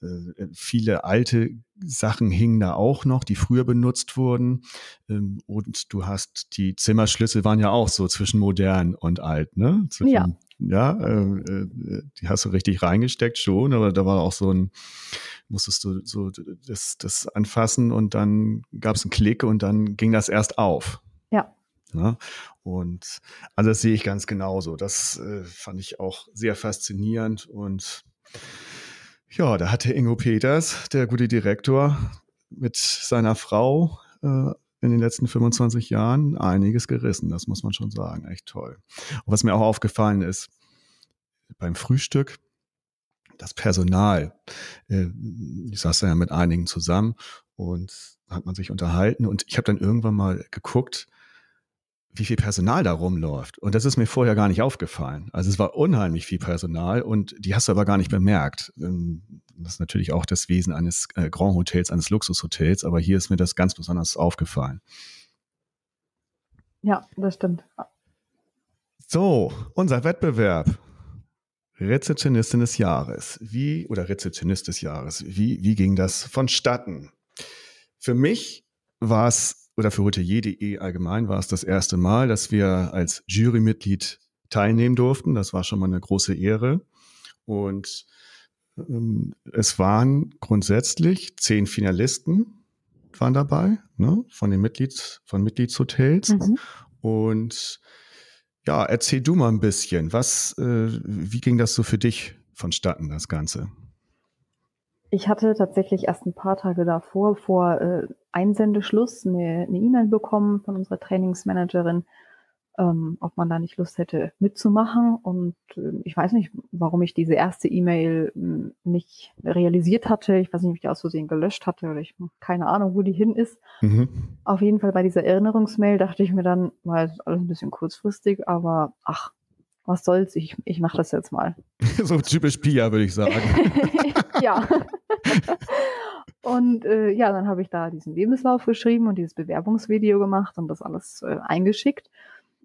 Speaker 2: viele alte Sachen hingen da auch noch, die früher benutzt wurden. Ähm, und du hast die Zimmerschlüssel waren ja auch so zwischen modern und alt, ne? Zwischen,
Speaker 3: ja.
Speaker 2: Ja, äh, äh, die hast du richtig reingesteckt schon, aber da war auch so ein, musstest du so das, das anfassen und dann gab es einen Klick und dann ging das erst auf.
Speaker 3: Ja.
Speaker 2: Ne? Und also das sehe ich ganz genauso. Das äh, fand ich auch sehr faszinierend und ja, da hatte Ingo Peters, der gute Direktor, mit seiner Frau äh, in den letzten 25 Jahren einiges gerissen. Das muss man schon sagen. Echt toll. Und was mir auch aufgefallen ist, beim Frühstück, das Personal. Äh, ich saß da ja mit einigen zusammen und hat man sich unterhalten und ich habe dann irgendwann mal geguckt, wie viel Personal da rumläuft. Und das ist mir vorher gar nicht aufgefallen. Also es war unheimlich viel Personal und die hast du aber gar nicht bemerkt. Ähm, das ist natürlich auch das Wesen eines äh, Grand Hotels, eines Luxushotels, aber hier ist mir das ganz besonders aufgefallen.
Speaker 3: Ja, das stimmt.
Speaker 2: So, unser Wettbewerb. Rezeptionistin des Jahres. Wie, oder Rezeptionist des Jahres. Wie, wie ging das vonstatten? Für mich war es, oder für hotelier.de allgemein war es das erste Mal, dass wir als Jurymitglied teilnehmen durften. Das war schon mal eine große Ehre. Und ähm, es waren grundsätzlich zehn Finalisten waren dabei, ne, von den Mitglieds, von Mitgliedshotels. Mhm. Und ja, erzähl du mal ein bisschen. Was, äh, wie ging das so für dich vonstatten, das Ganze?
Speaker 3: Ich hatte tatsächlich erst ein paar Tage davor, vor äh, Einsendeschluss, eine E-Mail e bekommen von unserer Trainingsmanagerin, ähm, ob man da nicht Lust hätte mitzumachen. Und äh, ich weiß nicht, warum ich diese erste E-Mail hm, nicht realisiert hatte. Ich weiß nicht, ob ich die aus Versehen gelöscht hatte oder ich keine Ahnung, wo die hin ist. Mhm. Auf jeden Fall bei dieser Erinnerungsmail dachte ich mir dann, war alles ein bisschen kurzfristig, aber ach, was soll's, ich, ich mache das jetzt mal.
Speaker 2: so typisch Pia, würde ich sagen.
Speaker 3: ja. Und äh, ja, dann habe ich da diesen Lebenslauf geschrieben und dieses Bewerbungsvideo gemacht und das alles äh, eingeschickt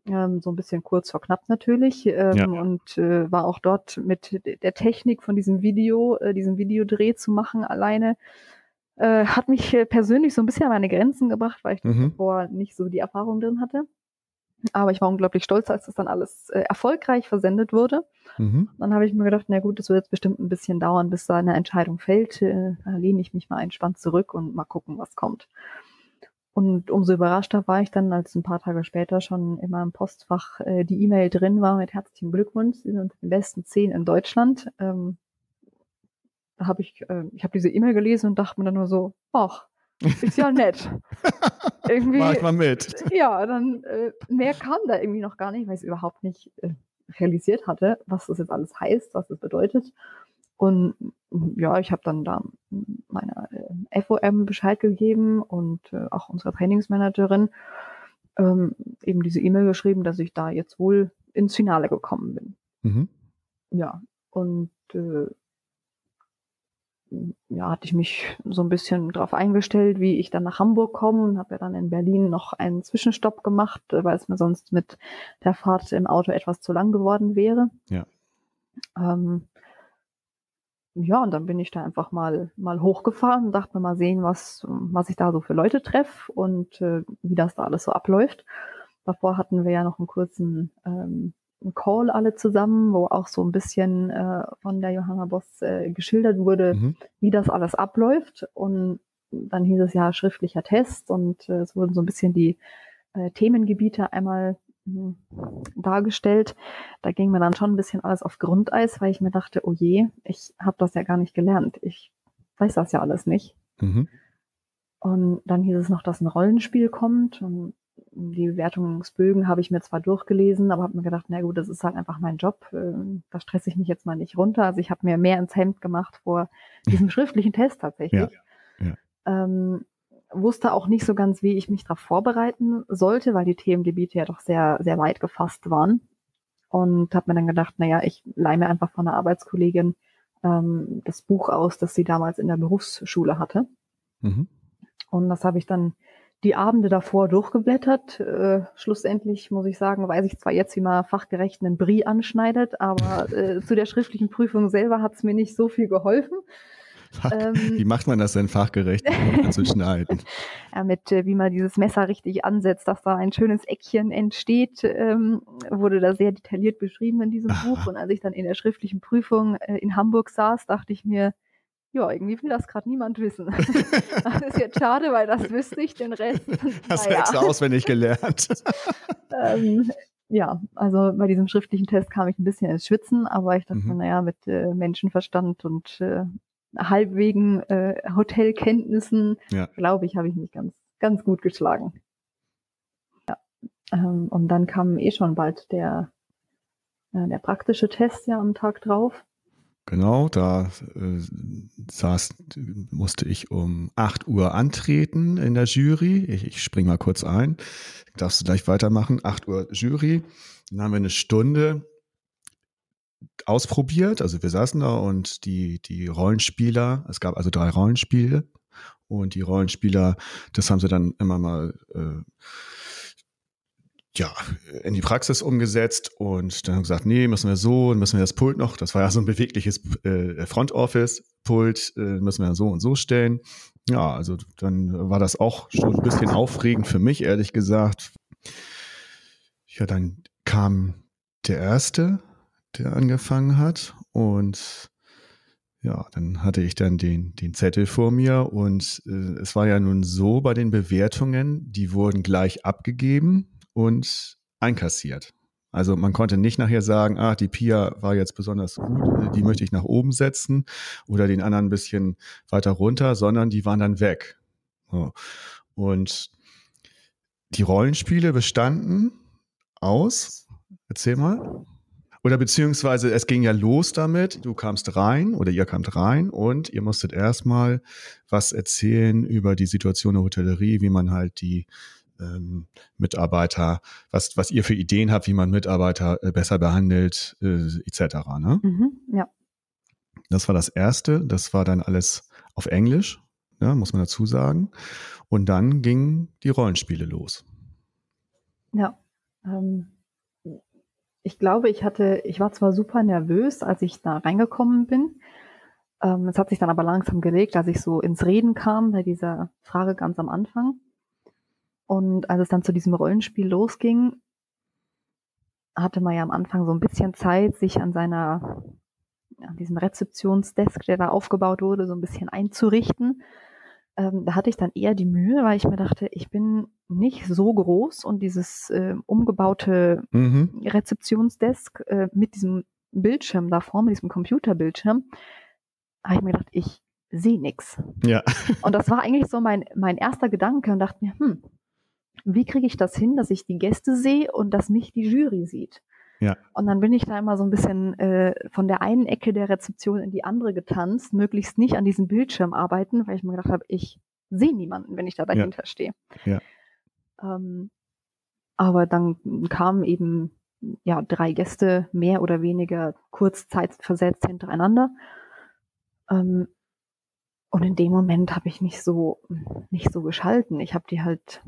Speaker 3: ähm, so ein bisschen kurz vor knapp natürlich ähm, ja. und äh, war auch dort mit der Technik von diesem Video, äh, diesem Videodreh zu machen alleine. Äh, hat mich äh, persönlich so ein bisschen an meine Grenzen gebracht, weil ich mhm. davor nicht so die Erfahrung drin hatte. Aber ich war unglaublich stolz, als das dann alles äh, erfolgreich versendet wurde. Mhm. Dann habe ich mir gedacht, na gut, das wird jetzt bestimmt ein bisschen dauern, bis da eine Entscheidung fällt. Äh, da lehne ich mich mal entspannt zurück und mal gucken, was kommt. Und umso überraschter war ich dann, als ein paar Tage später schon in meinem Postfach äh, die E-Mail drin war mit herzlichen Glückwunsch, Sie sind unter den besten zehn in Deutschland. Ähm, da habe ich, äh, ich habe diese E-Mail gelesen und dachte mir dann nur so, ach, ist ja nett.
Speaker 2: irgendwie. Mach ich mal mit.
Speaker 3: Ja, dann äh, mehr kam da irgendwie noch gar nicht, weil ich es überhaupt nicht äh, realisiert hatte, was das jetzt alles heißt, was das bedeutet. Und ja, ich habe dann da meiner äh, FOM Bescheid gegeben und äh, auch unserer Trainingsmanagerin ähm, eben diese E-Mail geschrieben, dass ich da jetzt wohl ins Finale gekommen bin. Mhm. Ja, und äh, ja, hatte ich mich so ein bisschen darauf eingestellt, wie ich dann nach Hamburg komme und habe ja dann in Berlin noch einen Zwischenstopp gemacht, weil es mir sonst mit der Fahrt im Auto etwas zu lang geworden wäre.
Speaker 2: Ja.
Speaker 3: Ähm, ja, und dann bin ich da einfach mal, mal hochgefahren und dachte mir mal sehen, was, was ich da so für Leute treffe und äh, wie das da alles so abläuft. Davor hatten wir ja noch einen kurzen ähm, Call alle zusammen, wo auch so ein bisschen äh, von der Johanna Boss äh, geschildert wurde, mhm. wie das alles abläuft. Und dann hieß es ja schriftlicher Test und äh, es wurden so ein bisschen die äh, Themengebiete einmal hm, dargestellt. Da ging mir dann schon ein bisschen alles auf Grundeis, weil ich mir dachte, oh je, ich habe das ja gar nicht gelernt. Ich weiß das ja alles nicht. Mhm. Und dann hieß es noch, dass ein Rollenspiel kommt. Und die Bewertungsbögen habe ich mir zwar durchgelesen, aber habe mir gedacht, na gut, das ist halt einfach mein Job. Ähm, da stresse ich mich jetzt mal nicht runter. Also ich habe mir mehr ins Hemd gemacht vor diesem schriftlichen Test tatsächlich. Ja, ja. Ähm, wusste auch nicht so ganz, wie ich mich darauf vorbereiten sollte, weil die Themengebiete ja doch sehr, sehr weit gefasst waren. Und habe mir dann gedacht, naja, ich leih mir einfach von einer Arbeitskollegin ähm, das Buch aus, das sie damals in der Berufsschule hatte. Mhm. Und das habe ich dann die Abende davor durchgeblättert. Äh, schlussendlich muss ich sagen, weiß ich zwar jetzt, wie man fachgerecht einen Brie anschneidet, aber äh, zu der schriftlichen Prüfung selber hat es mir nicht so viel geholfen.
Speaker 2: Ähm, wie macht man das denn fachgerecht zu schneiden?
Speaker 3: ja, mit äh, wie man dieses Messer richtig ansetzt, dass da ein schönes Eckchen entsteht, ähm, wurde da sehr detailliert beschrieben in diesem. Buch. Und als ich dann in der schriftlichen Prüfung äh, in Hamburg saß, dachte ich mir, ja, irgendwie will das gerade niemand wissen. das ist jetzt schade, weil das wüsste ich, den Rest.
Speaker 2: Hättest du auswendig gelernt.
Speaker 3: ähm, ja, also bei diesem schriftlichen Test kam ich ein bisschen ins Schwitzen, aber ich dachte, mhm. naja, mit äh, Menschenverstand und äh, halbwegen äh, Hotelkenntnissen, ja. glaube ich, habe ich mich ganz, ganz gut geschlagen. Ja. Ähm, und dann kam eh schon bald der, äh, der praktische Test ja am Tag drauf.
Speaker 2: Genau, da äh, saß, musste ich um 8 Uhr antreten in der Jury. Ich, ich springe mal kurz ein. Darfst du gleich weitermachen? 8 Uhr Jury. Dann haben wir eine Stunde ausprobiert. Also wir saßen da und die, die Rollenspieler, es gab also drei Rollenspiele und die Rollenspieler, das haben sie dann immer mal äh, ja, in die Praxis umgesetzt und dann haben gesagt, nee, müssen wir so, müssen wir das Pult noch, das war ja so ein bewegliches äh, Front Office Pult, äh, müssen wir so und so stellen. Ja, also dann war das auch schon ein bisschen aufregend für mich, ehrlich gesagt. Ja, dann kam der erste, der angefangen hat und ja, dann hatte ich dann den, den Zettel vor mir und äh, es war ja nun so bei den Bewertungen, die wurden gleich abgegeben und einkassiert. Also man konnte nicht nachher sagen, ah, die Pia war jetzt besonders gut, die möchte ich nach oben setzen oder den anderen ein bisschen weiter runter, sondern die waren dann weg. So. Und die Rollenspiele bestanden aus, erzähl mal. Oder beziehungsweise es ging ja los damit, du kamst rein oder ihr kamt rein und ihr musstet erstmal was erzählen über die Situation der Hotellerie, wie man halt die ähm, Mitarbeiter, was, was ihr für Ideen habt, wie man Mitarbeiter äh, besser behandelt, äh, etc. Ne?
Speaker 3: Mhm, ja.
Speaker 2: Das war das Erste. Das war dann alles auf Englisch, ja, muss man dazu sagen. Und dann gingen die Rollenspiele los.
Speaker 3: Ja. Ähm, ich glaube, ich hatte, ich war zwar super nervös, als ich da reingekommen bin. Ähm, es hat sich dann aber langsam gelegt, als ich so ins Reden kam bei dieser Frage ganz am Anfang. Und als es dann zu diesem Rollenspiel losging, hatte man ja am Anfang so ein bisschen Zeit, sich an seiner, an diesem Rezeptionsdesk, der da aufgebaut wurde, so ein bisschen einzurichten. Ähm, da hatte ich dann eher die Mühe, weil ich mir dachte, ich bin nicht so groß und dieses äh, umgebaute mhm. Rezeptionsdesk äh, mit diesem Bildschirm da vorne, mit diesem Computerbildschirm, habe ich mir gedacht, ich sehe nichts.
Speaker 2: Ja.
Speaker 3: Und das war eigentlich so mein, mein erster Gedanke und dachte mir, hm, wie kriege ich das hin, dass ich die Gäste sehe und dass mich die Jury sieht?
Speaker 2: Ja.
Speaker 3: Und dann bin ich da immer so ein bisschen äh, von der einen Ecke der Rezeption in die andere getanzt, möglichst nicht an diesem Bildschirm arbeiten, weil ich mir gedacht habe, ich sehe niemanden, wenn ich da dahinter ja. stehe.
Speaker 2: Ja.
Speaker 3: Ähm, aber dann kamen eben ja drei Gäste mehr oder weniger kurz zeitversetzt hintereinander. Ähm, und in dem Moment habe ich mich so nicht so geschalten. Ich habe die halt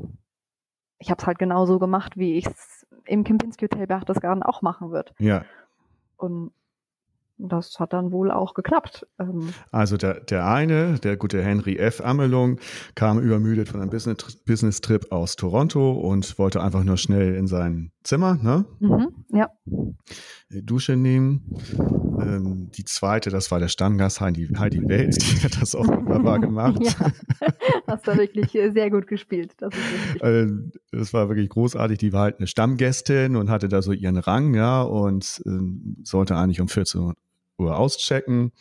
Speaker 3: ich habe es halt genauso gemacht, wie ich es im Kempinski Hotel Berchtesgaden auch machen würde.
Speaker 2: Ja.
Speaker 3: Und das hat dann wohl auch geklappt. Ähm,
Speaker 2: also der, der eine, der gute Henry F. Amelung, kam übermüdet von einem Business-Trip aus Toronto und wollte einfach nur schnell in sein Zimmer, ne?
Speaker 3: Mhm, ja.
Speaker 2: Dusche nehmen. Ähm, die zweite, das war der Stammgast Heidi, Heidi Welt, die hat das auch wunderbar gemacht. ja,
Speaker 3: hast du wirklich sehr gut gespielt. Das,
Speaker 2: also, das war wirklich großartig. Die war halt eine Stammgästin und hatte da so ihren Rang, ja, und ähm, sollte eigentlich um 14 Uhr auschecken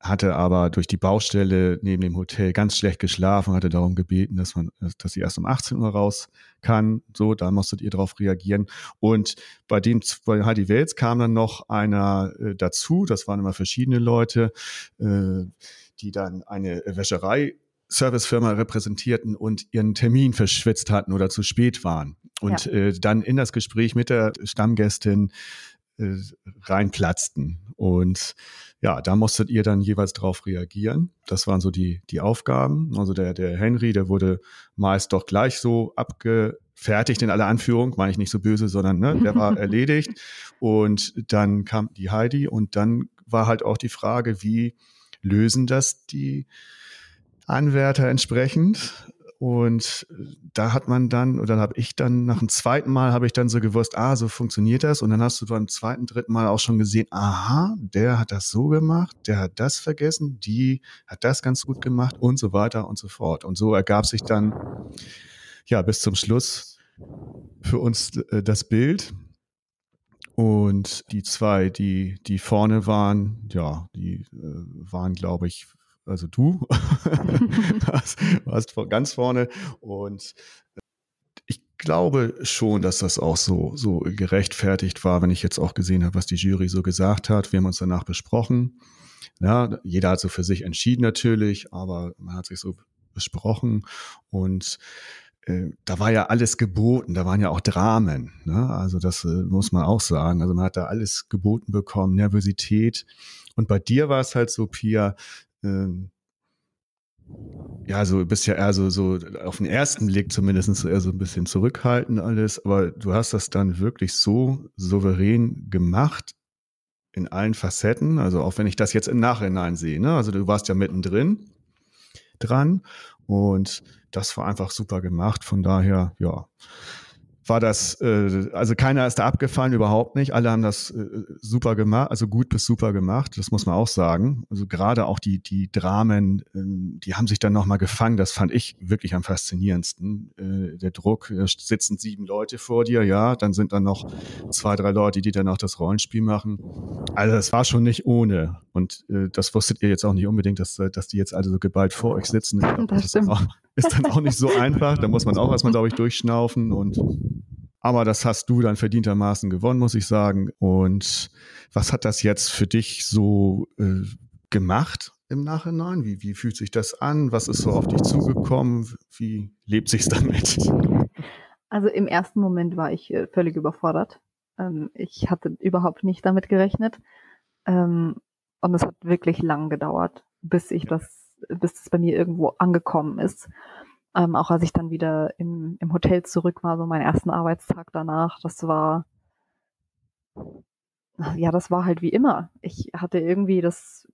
Speaker 2: hatte aber durch die Baustelle neben dem Hotel ganz schlecht geschlafen, hatte darum gebeten, dass man, dass sie erst um 18 Uhr raus kann. So, da musstet ihr drauf reagieren. Und bei dem, bei Heidi Wels kam dann noch einer äh, dazu. Das waren immer verschiedene Leute, äh, die dann eine Wäscherei Servicefirma repräsentierten und ihren Termin verschwitzt hatten oder zu spät waren. Und ja. äh, dann in das Gespräch mit der Stammgästin äh, reinplatzten. Und ja, da musstet ihr dann jeweils drauf reagieren. Das waren so die, die Aufgaben. Also der, der Henry, der wurde meist doch gleich so abgefertigt in aller Anführung, meine ich nicht so böse, sondern ne, der war erledigt. Und dann kam die Heidi und dann war halt auch die Frage, wie lösen das die Anwärter entsprechend? Und da hat man dann, oder habe ich dann nach dem zweiten Mal habe ich dann so gewusst, ah, so funktioniert das. Und dann hast du beim zweiten, dritten Mal auch schon gesehen, aha, der hat das so gemacht, der hat das vergessen, die hat das ganz gut gemacht und so weiter und so fort. Und so ergab sich dann, ja, bis zum Schluss für uns äh, das Bild. Und die zwei, die, die vorne waren, ja, die äh, waren, glaube ich, also du warst, warst ganz vorne und ich glaube schon, dass das auch so, so gerechtfertigt war, wenn ich jetzt auch gesehen habe, was die Jury so gesagt hat. Wir haben uns danach besprochen. Ja, jeder hat so für sich entschieden natürlich, aber man hat sich so besprochen und äh, da war ja alles geboten, da waren ja auch Dramen. Ne? Also das äh, muss man auch sagen. Also man hat da alles geboten bekommen, Nervosität. Und bei dir war es halt so, Pia, ähm, ja, so bist ja eher so, so auf den ersten Blick zumindest eher so ein bisschen zurückhaltend alles, aber du hast das dann wirklich so souverän gemacht in allen Facetten. Also auch wenn ich das jetzt im Nachhinein sehe, ne? Also du warst ja mittendrin dran und das war einfach super gemacht. Von daher, ja, war das, äh, also keiner ist da abgefallen, überhaupt nicht. Alle haben das äh, super gemacht, also gut bis super gemacht, das muss man auch sagen. Also gerade auch die, die Dramen, ähm, die haben sich dann nochmal gefangen, das fand ich wirklich am faszinierendsten. Äh, der Druck, da sitzen sieben Leute vor dir, ja, dann sind dann noch zwei, drei Leute, die dann auch das Rollenspiel machen. Also das war schon nicht ohne. Und äh, das wusstet ihr jetzt auch nicht unbedingt, dass, dass die jetzt alle so geballt vor euch sitzen.
Speaker 3: Das, das
Speaker 2: ist, auch, ist dann auch nicht so einfach. Da muss man auch erstmal, glaube ich, durchschnaufen und aber das hast du dann verdientermaßen gewonnen, muss ich sagen. Und was hat das jetzt für dich so äh, gemacht im Nachhinein? Wie, wie fühlt sich das an? Was ist so auf dich zugekommen? Wie lebt sich's damit?
Speaker 3: Also im ersten Moment war ich äh, völlig überfordert. Ähm, ich hatte überhaupt nicht damit gerechnet. Ähm, und es hat wirklich lang gedauert, bis ich das, bis es bei mir irgendwo angekommen ist. Ähm, auch als ich dann wieder im, im Hotel zurück war, so meinen ersten Arbeitstag danach, das war, ja, das war halt wie immer. Ich hatte irgendwie das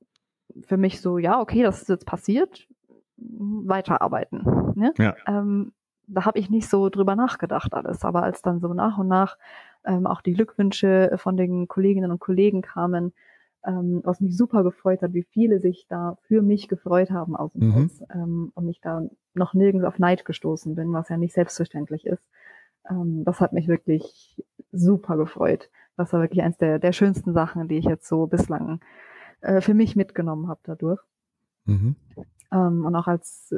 Speaker 3: für mich so, ja, okay, das ist jetzt passiert, weiterarbeiten. Ne? Ja. Ähm, da habe ich nicht so drüber nachgedacht alles. Aber als dann so nach und nach ähm, auch die Glückwünsche von den Kolleginnen und Kollegen kamen, ähm, was mich super gefreut hat, wie viele sich da für mich gefreut haben aus dem mhm. Haus ähm, und ich da noch nirgends auf Neid gestoßen bin, was ja nicht selbstverständlich ist. Ähm, das hat mich wirklich super gefreut. Das war wirklich eines der, der schönsten Sachen, die ich jetzt so bislang äh, für mich mitgenommen habe dadurch. Mhm. Ähm, und auch als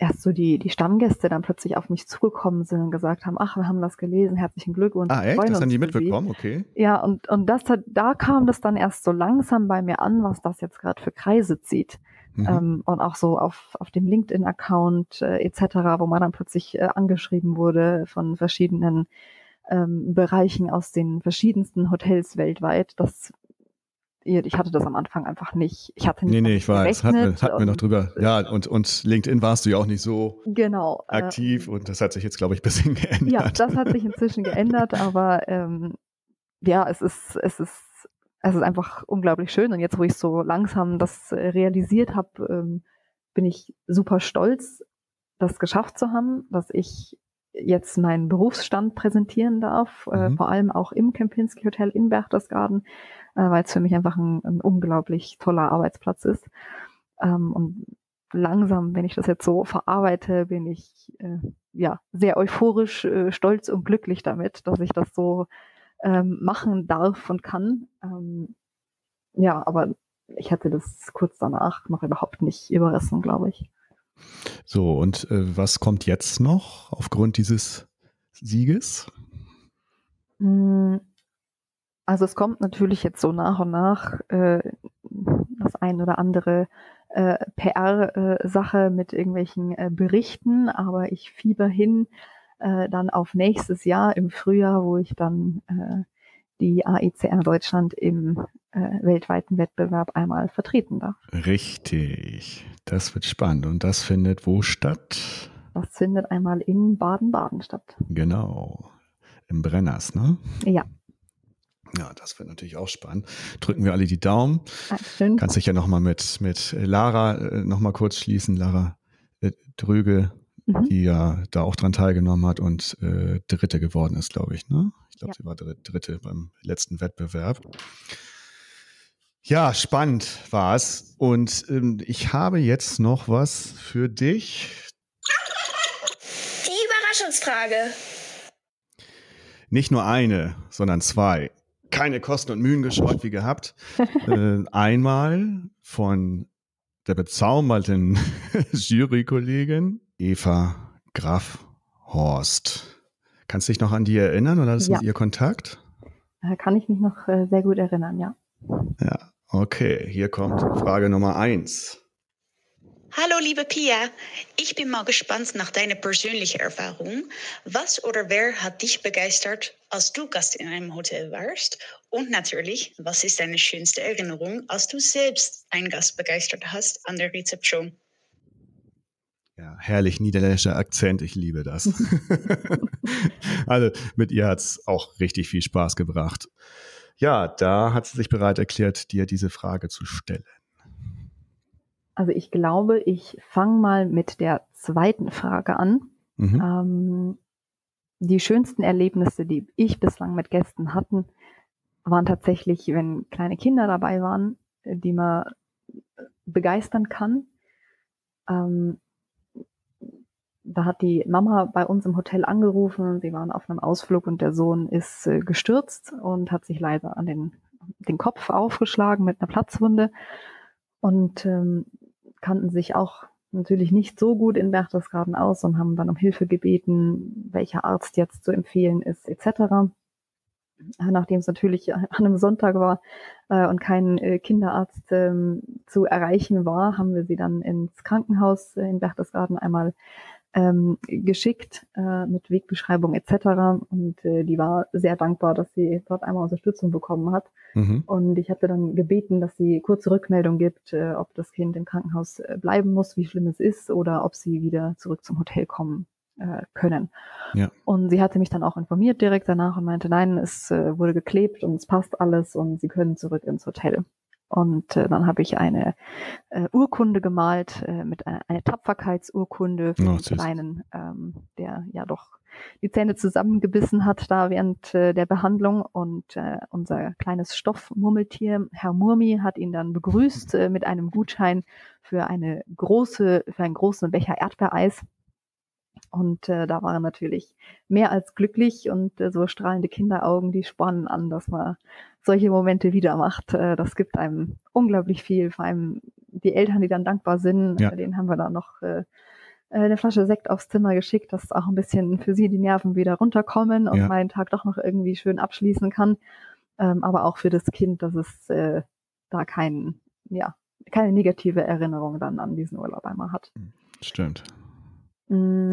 Speaker 3: erst so die, die Stammgäste dann plötzlich auf mich zugekommen sind und gesagt haben, ach, wir haben das gelesen, herzlichen Glückwunsch.
Speaker 2: Ah, echt? Das haben die mitbekommen, okay.
Speaker 3: Ja, und, und das hat, da kam das dann erst so langsam bei mir an, was das jetzt gerade für Kreise zieht. Mhm. Ähm, und auch so auf, auf dem LinkedIn-Account äh, etc., wo man dann plötzlich äh, angeschrieben wurde von verschiedenen ähm, Bereichen aus den verschiedensten Hotels weltweit. Das ich hatte das am Anfang einfach nicht. Ich hatte nicht
Speaker 2: Nee, nee, ich weiß. Hatten wir, hatten wir noch drüber. Ja, und, und LinkedIn warst du ja auch nicht so
Speaker 3: genau,
Speaker 2: äh, aktiv äh, und das hat sich jetzt, glaube ich, ein bisschen geändert.
Speaker 3: Ja, das hat sich inzwischen geändert, aber ähm, ja, es ist, es ist, es ist einfach unglaublich schön. Und jetzt, wo ich so langsam das äh, realisiert habe, ähm, bin ich super stolz, das geschafft zu haben, dass ich jetzt meinen Berufsstand präsentieren darf, äh, mhm. äh, vor allem auch im Kempinski Hotel in Berchtesgaden äh, weil es für mich einfach ein, ein unglaublich toller Arbeitsplatz ist. Ähm, und langsam, wenn ich das jetzt so verarbeite, bin ich äh, ja sehr euphorisch, äh, stolz und glücklich damit, dass ich das so ähm, machen darf und kann. Ähm, ja, aber ich hatte das kurz danach noch überhaupt nicht überrissen, glaube ich.
Speaker 2: So, und äh, was kommt jetzt noch aufgrund dieses Sieges?
Speaker 3: Hm, also es kommt natürlich jetzt so nach und nach äh, das ein oder andere äh, PR-Sache äh, mit irgendwelchen äh, Berichten, aber ich fieber hin äh, dann auf nächstes Jahr im Frühjahr, wo ich dann äh, die AICR Deutschland im äh, weltweiten Wettbewerb einmal vertreten darf.
Speaker 2: Richtig, das wird spannend. Und das findet wo statt?
Speaker 3: Das findet einmal in Baden-Baden statt.
Speaker 2: Genau, im Brenners, ne?
Speaker 3: Ja.
Speaker 2: Ja, das wird natürlich auch spannend. Drücken wir alle die Daumen. Dankeschön. Kannst dich ja nochmal mit, mit Lara äh, nochmal kurz schließen. Lara äh, Dröge, mhm. die ja da auch dran teilgenommen hat und äh, Dritte geworden ist, glaube ich. Ne? Ich glaube, ja. sie war Dritte beim letzten Wettbewerb. Ja, spannend war es. Und ähm, ich habe jetzt noch was für dich.
Speaker 4: Die Überraschungsfrage.
Speaker 2: Nicht nur eine, sondern zwei keine Kosten und Mühen gescheut wie gehabt. äh, einmal von der bezauberten Jurykollegin Eva Graf Horst. Kannst du dich noch an die erinnern oder ist
Speaker 3: Ja.
Speaker 2: mit ihr Kontakt?
Speaker 3: Da kann ich mich noch äh, sehr gut erinnern, ja.
Speaker 2: Ja, okay. Hier kommt Frage Nummer eins.
Speaker 5: Hallo liebe Pia, ich bin mal gespannt nach deiner persönlichen Erfahrung. Was oder wer hat dich begeistert, als du Gast in einem Hotel warst? Und natürlich, was ist deine schönste Erinnerung, als du selbst einen Gast begeistert hast an der Rezeption?
Speaker 2: Ja, herrlich niederländischer Akzent, ich liebe das. also mit ihr hat's auch richtig viel Spaß gebracht. Ja, da hat sie sich bereit erklärt, dir diese Frage zu stellen.
Speaker 3: Also ich glaube, ich fange mal mit der zweiten Frage an.
Speaker 2: Mhm.
Speaker 3: Ähm, die schönsten Erlebnisse, die ich bislang mit Gästen hatten, waren tatsächlich, wenn kleine Kinder dabei waren, die man begeistern kann. Ähm, da hat die Mama bei uns im Hotel angerufen, sie waren auf einem Ausflug und der Sohn ist äh, gestürzt und hat sich leider an den, den Kopf aufgeschlagen mit einer Platzwunde und ähm, kannten sich auch natürlich nicht so gut in Berchtesgaden aus und haben dann um Hilfe gebeten, welcher Arzt jetzt zu empfehlen ist, etc. Nachdem es natürlich an einem Sonntag war äh, und kein äh, Kinderarzt ähm, zu erreichen war, haben wir sie dann ins Krankenhaus äh, in Berchtesgaden einmal ähm, geschickt äh, mit Wegbeschreibung etc. Und äh, die war sehr dankbar, dass sie dort einmal Unterstützung bekommen hat.
Speaker 2: Mhm.
Speaker 3: Und ich hatte dann gebeten, dass sie kurze Rückmeldung gibt, äh, ob das Kind im Krankenhaus äh, bleiben muss, wie schlimm es ist oder ob sie wieder zurück zum Hotel kommen äh, können.
Speaker 2: Ja.
Speaker 3: Und sie hatte mich dann auch informiert direkt danach und meinte, nein, es äh, wurde geklebt und es passt alles und sie können zurück ins Hotel. Und äh, dann habe ich eine äh, Urkunde gemalt, äh, mit einer eine Tapferkeitsurkunde für
Speaker 2: Oh,
Speaker 3: den. Kleinen, ähm, der ja doch die Zähne zusammengebissen hat da während äh, der Behandlung. Und äh, unser kleines Stoffmurmeltier, Herr Murmi, hat ihn dann begrüßt äh, mit einem Gutschein für eine große, für einen großen Becher Erdbeereis. Und äh, da war er natürlich mehr als glücklich und äh, so strahlende Kinderaugen, die spornen an, dass man solche Momente wieder macht. Äh, das gibt einem unglaublich viel, vor allem die Eltern, die dann dankbar sind.
Speaker 2: Ja.
Speaker 3: Äh, denen haben wir dann noch äh, eine Flasche Sekt aufs Zimmer geschickt, dass auch ein bisschen für sie die Nerven wieder runterkommen und
Speaker 2: Ja.
Speaker 3: meinen Tag doch noch irgendwie schön abschließen kann. Ähm, aber auch für das Kind, dass es äh, da kein, ja, keine negative Erinnerung dann an diesen Urlaub einmal hat.
Speaker 2: Stimmt.
Speaker 3: Mm,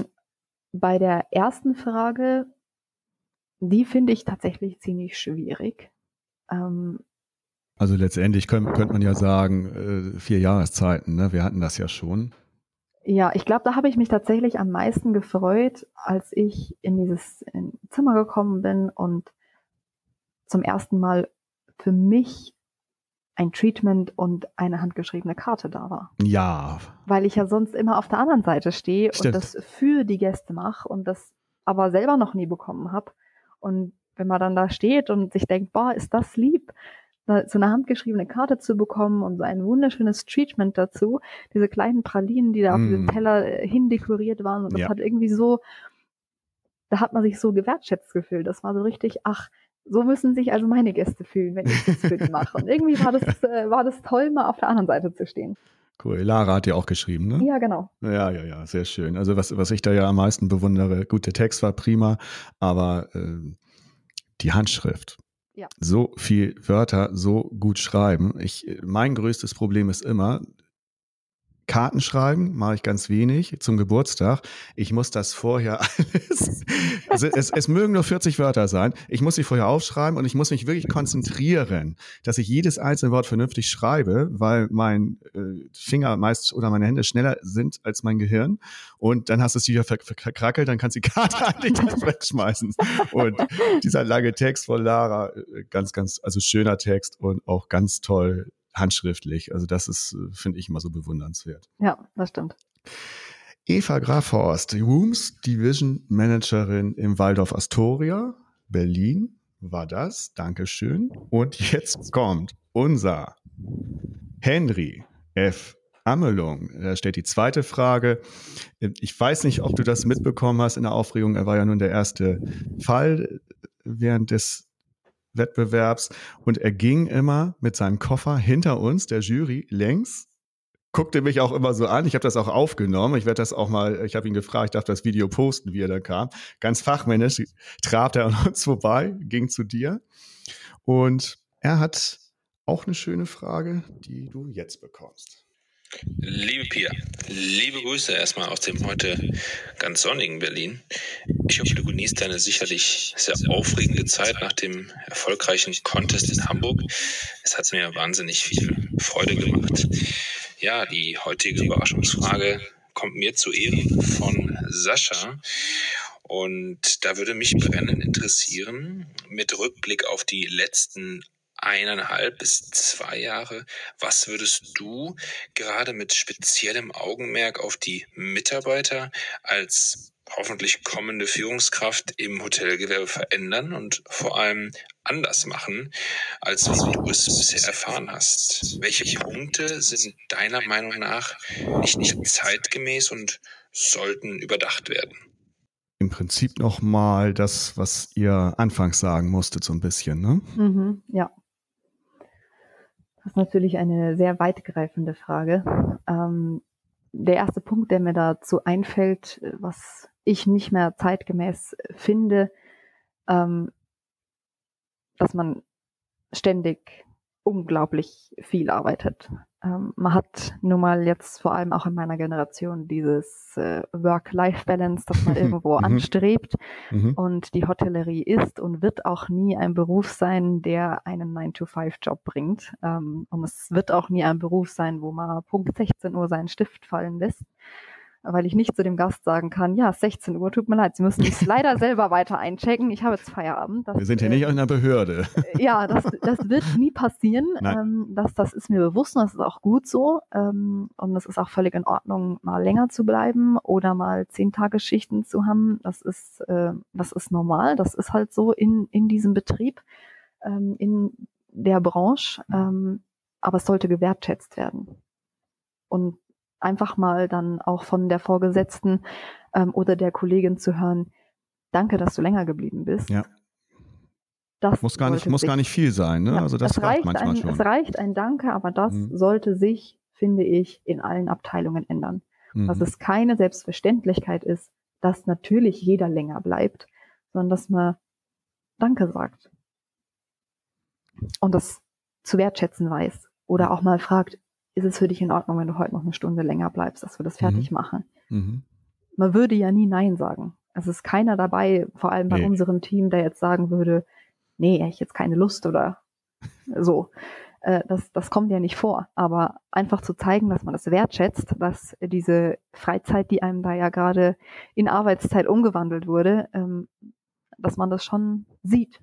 Speaker 3: Bei der ersten Frage, die finde ich tatsächlich ziemlich schwierig. Ähm,
Speaker 2: Also letztendlich könnte könnte man ja sagen, äh, vier Jahreszeiten, ne? Wir hatten das ja schon.
Speaker 3: ja, ich glaube, da habe ich mich tatsächlich am meisten gefreut, als ich in dieses Zimmer gekommen bin und zum ersten Mal für mich ein Treatment und eine handgeschriebene Karte da war.
Speaker 2: Ja,
Speaker 3: weil ich ja sonst immer auf der anderen Seite stehe
Speaker 2: Stimmt.
Speaker 3: und das für die Gäste mache und das aber selber noch nie bekommen habe. Und wenn man dann da steht und sich denkt, boah, ist das lieb, so eine handgeschriebene Karte zu bekommen und so ein wunderschönes Treatment dazu, diese kleinen Pralinen, die da auf
Speaker 2: Mm.
Speaker 3: diesem Teller äh, hindekoriert waren und das
Speaker 2: Ja.
Speaker 3: hat irgendwie so, da hat man sich so gewertschätzt gefühlt. Das war so richtig, ach, so müssen sich also meine Gäste fühlen, wenn ich das für die mache. Und irgendwie war das, äh, war das toll, mal auf der anderen Seite zu stehen.
Speaker 2: cool. Lara hat ja auch geschrieben, ne?
Speaker 3: Ja, genau.
Speaker 2: Ja, ja, ja, sehr schön. Also was, was ich da ja am meisten bewundere, gut, der Text war prima, aber ähm, die Handschrift.
Speaker 3: Ja.
Speaker 2: So viel Wörter, so gut schreiben. Ich, mein größtes Problem ist immer, Karten schreiben mache ich ganz wenig zum Geburtstag. Ich muss das vorher alles, also es, es mögen nur 40 Wörter sein. Ich muss sie vorher aufschreiben und ich muss mich wirklich konzentrieren, dass ich jedes einzelne Wort vernünftig schreibe, weil mein äh, Finger meist oder meine Hände schneller sind als mein Gehirn. Und dann hast du es wieder ver- ver- verkrackelt, dann kannst du die Karte eigentlich wegschmeißen. Und dieser lange Text von Lara, äh, ganz, ganz, also schöner Text und auch ganz toll handschriftlich. Also das ist, äh, finde ich immer so bewundernswert.
Speaker 3: Ja, das stimmt.
Speaker 2: Eva Grafhorst, Rooms Division Managerin im Waldorf Astoria, Berlin, war das. Dankeschön. Und jetzt kommt unser Henry F. Amelung. Da steht die zweite Frage. Ich weiß nicht, ob du das mitbekommen hast in der Aufregung. Er war ja nun der erste Fall während des Wettbewerbs und er ging immer mit seinem Koffer hinter uns, der Jury, längs guckte mich auch immer so an. Ich habe das auch aufgenommen. Ich werde das auch mal, ich habe ihn gefragt, ich darf das Video posten, wie er da kam. Ganz fachmännisch traf er an uns vorbei, ging zu dir. Und er hat auch eine schöne Frage, die du jetzt bekommst.
Speaker 6: Liebe Pia, liebe Grüße erstmal aus dem heute ganz sonnigen Berlin. Ich hoffe, du genießt deine sicherlich sehr aufregende Zeit nach dem erfolgreichen Contest in Hamburg. Es hat mir wahnsinnig viel Freude gemacht. Ja, die heutige Überraschungsfrage kommt mir zu Ehren von Sascha. Und da würde mich brennend interessieren, mit Rückblick auf die letzten eineinhalb bis zwei Jahre. Was würdest du gerade mit speziellem Augenmerk auf die Mitarbeiter als hoffentlich kommende Führungskraft im Hotelgewerbe verändern und vor allem anders machen, als wie du es bisher erfahren hast? Welche Punkte sind deiner Meinung nach nicht mehr zeitgemäß und sollten überdacht werden?
Speaker 2: Im Prinzip nochmal das, was ihr anfangs sagen musstet, so ein bisschen, ne?
Speaker 3: Mhm, ja, das ist natürlich eine sehr weitgreifende Frage. Ähm, der erste Punkt, der mir dazu einfällt, was ich nicht mehr zeitgemäß finde, ähm, dass man ständig unglaublich viel arbeitet. Ähm, man hat nun mal jetzt vor allem auch in meiner Generation dieses äh, Work-Life-Balance, das man irgendwo mhm. anstrebt. Mhm. Und die Hotellerie ist und wird auch nie ein Beruf sein, der einen 9-to-5-Job bringt. Ähm, und es wird auch nie ein Beruf sein, wo man Punkt 16 Uhr seinen Stift fallen lässt weil ich nicht zu dem Gast sagen kann, ja, 16 Uhr, tut mir leid, Sie müssen es leider selber weiter einchecken. Ich habe jetzt Feierabend.
Speaker 2: Das, Wir sind ja nicht äh, in einer Behörde.
Speaker 3: Äh, ja, das, das wird nie passieren. Ähm, das, das ist mir bewusst und das ist auch gut so. Ähm, und es ist auch völlig in Ordnung, mal länger zu bleiben oder mal zehn Tage Schichten zu haben. Das ist, äh, das ist normal. Das ist halt so in, in diesem Betrieb, ähm, in der Branche. Ähm, aber es sollte gewertschätzt werden. Und einfach mal dann auch von der Vorgesetzten ähm, oder der Kollegin zu hören, danke, dass du länger geblieben bist.
Speaker 2: Ja. Das muss gar nicht, muss gar nicht viel sein, ne?
Speaker 3: Ja,
Speaker 2: also das
Speaker 3: reicht manchmal ein, schon. Es reicht ein Danke, aber das mhm. sollte sich, finde ich, in allen Abteilungen ändern. Mhm. Dass es keine Selbstverständlichkeit ist, dass natürlich jeder länger bleibt, sondern dass man Danke sagt. Und das zu wertschätzen weiß. Oder auch mal fragt, ist es für dich in Ordnung, wenn du heute noch eine Stunde länger bleibst, dass wir das fertig mhm. machen? Mhm. Man würde ja nie Nein sagen. Es ist keiner dabei, vor allem bei nee. unserem Team, der jetzt sagen würde, nee, ich jetzt keine Lust oder so. Äh, das, das kommt ja nicht vor. Aber einfach zu zeigen, dass man das wertschätzt, dass diese Freizeit, die einem da ja gerade in Arbeitszeit umgewandelt wurde, ähm, dass man das schon sieht.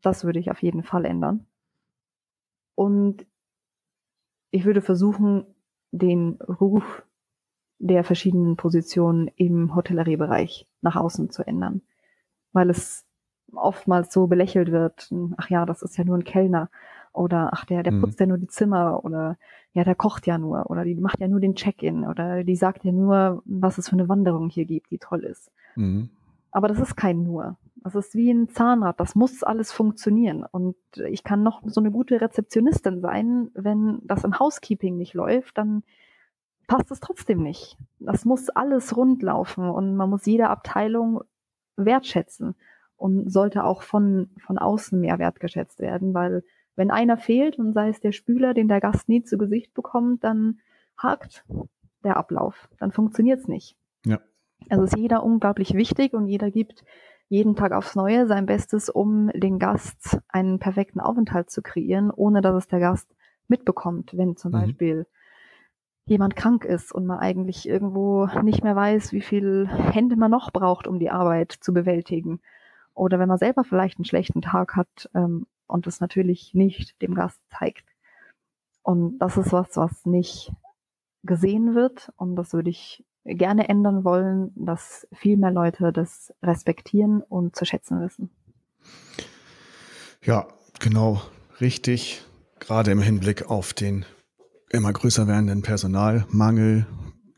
Speaker 3: Das würde ich auf jeden Fall ändern. Und ich würde versuchen, den Ruf der verschiedenen Positionen im Hotelleriebereich nach außen zu ändern, weil es oftmals so belächelt wird, ach ja, das ist ja nur ein Kellner oder ach der, der mhm. putzt ja nur die Zimmer oder ja, der kocht ja nur oder die macht ja nur den Check-in oder die sagt ja nur, was es für eine Wanderung hier gibt, die toll ist. Mhm. Aber das ist kein nur. Das ist wie ein Zahnrad. Das muss alles funktionieren. Und ich kann noch so eine gute Rezeptionistin sein. Wenn das im Housekeeping nicht läuft, dann passt es trotzdem nicht. Das muss alles rund laufen und man muss jede Abteilung wertschätzen und sollte auch von, von außen mehr wertgeschätzt werden, weil wenn einer fehlt und sei es der Spüler, den der Gast nie zu Gesicht bekommt, dann hakt der Ablauf. Dann funktioniert es nicht.
Speaker 2: Ja.
Speaker 3: Also ist jeder unglaublich wichtig und jeder gibt jeden Tag aufs Neue sein Bestes, um den Gast einen perfekten Aufenthalt zu kreieren, ohne dass es der Gast mitbekommt, wenn zum mhm. Beispiel jemand krank ist und man eigentlich irgendwo nicht mehr weiß, wie viel Hände man noch braucht, um die Arbeit zu bewältigen. Oder wenn man selber vielleicht einen schlechten Tag hat ähm, und es natürlich nicht dem Gast zeigt. Und das ist was, was nicht gesehen wird und das würde ich gerne ändern wollen, dass viel mehr Leute das respektieren und zu schätzen wissen.
Speaker 2: Ja, genau, richtig. Gerade im Hinblick auf den immer größer werdenden Personalmangel.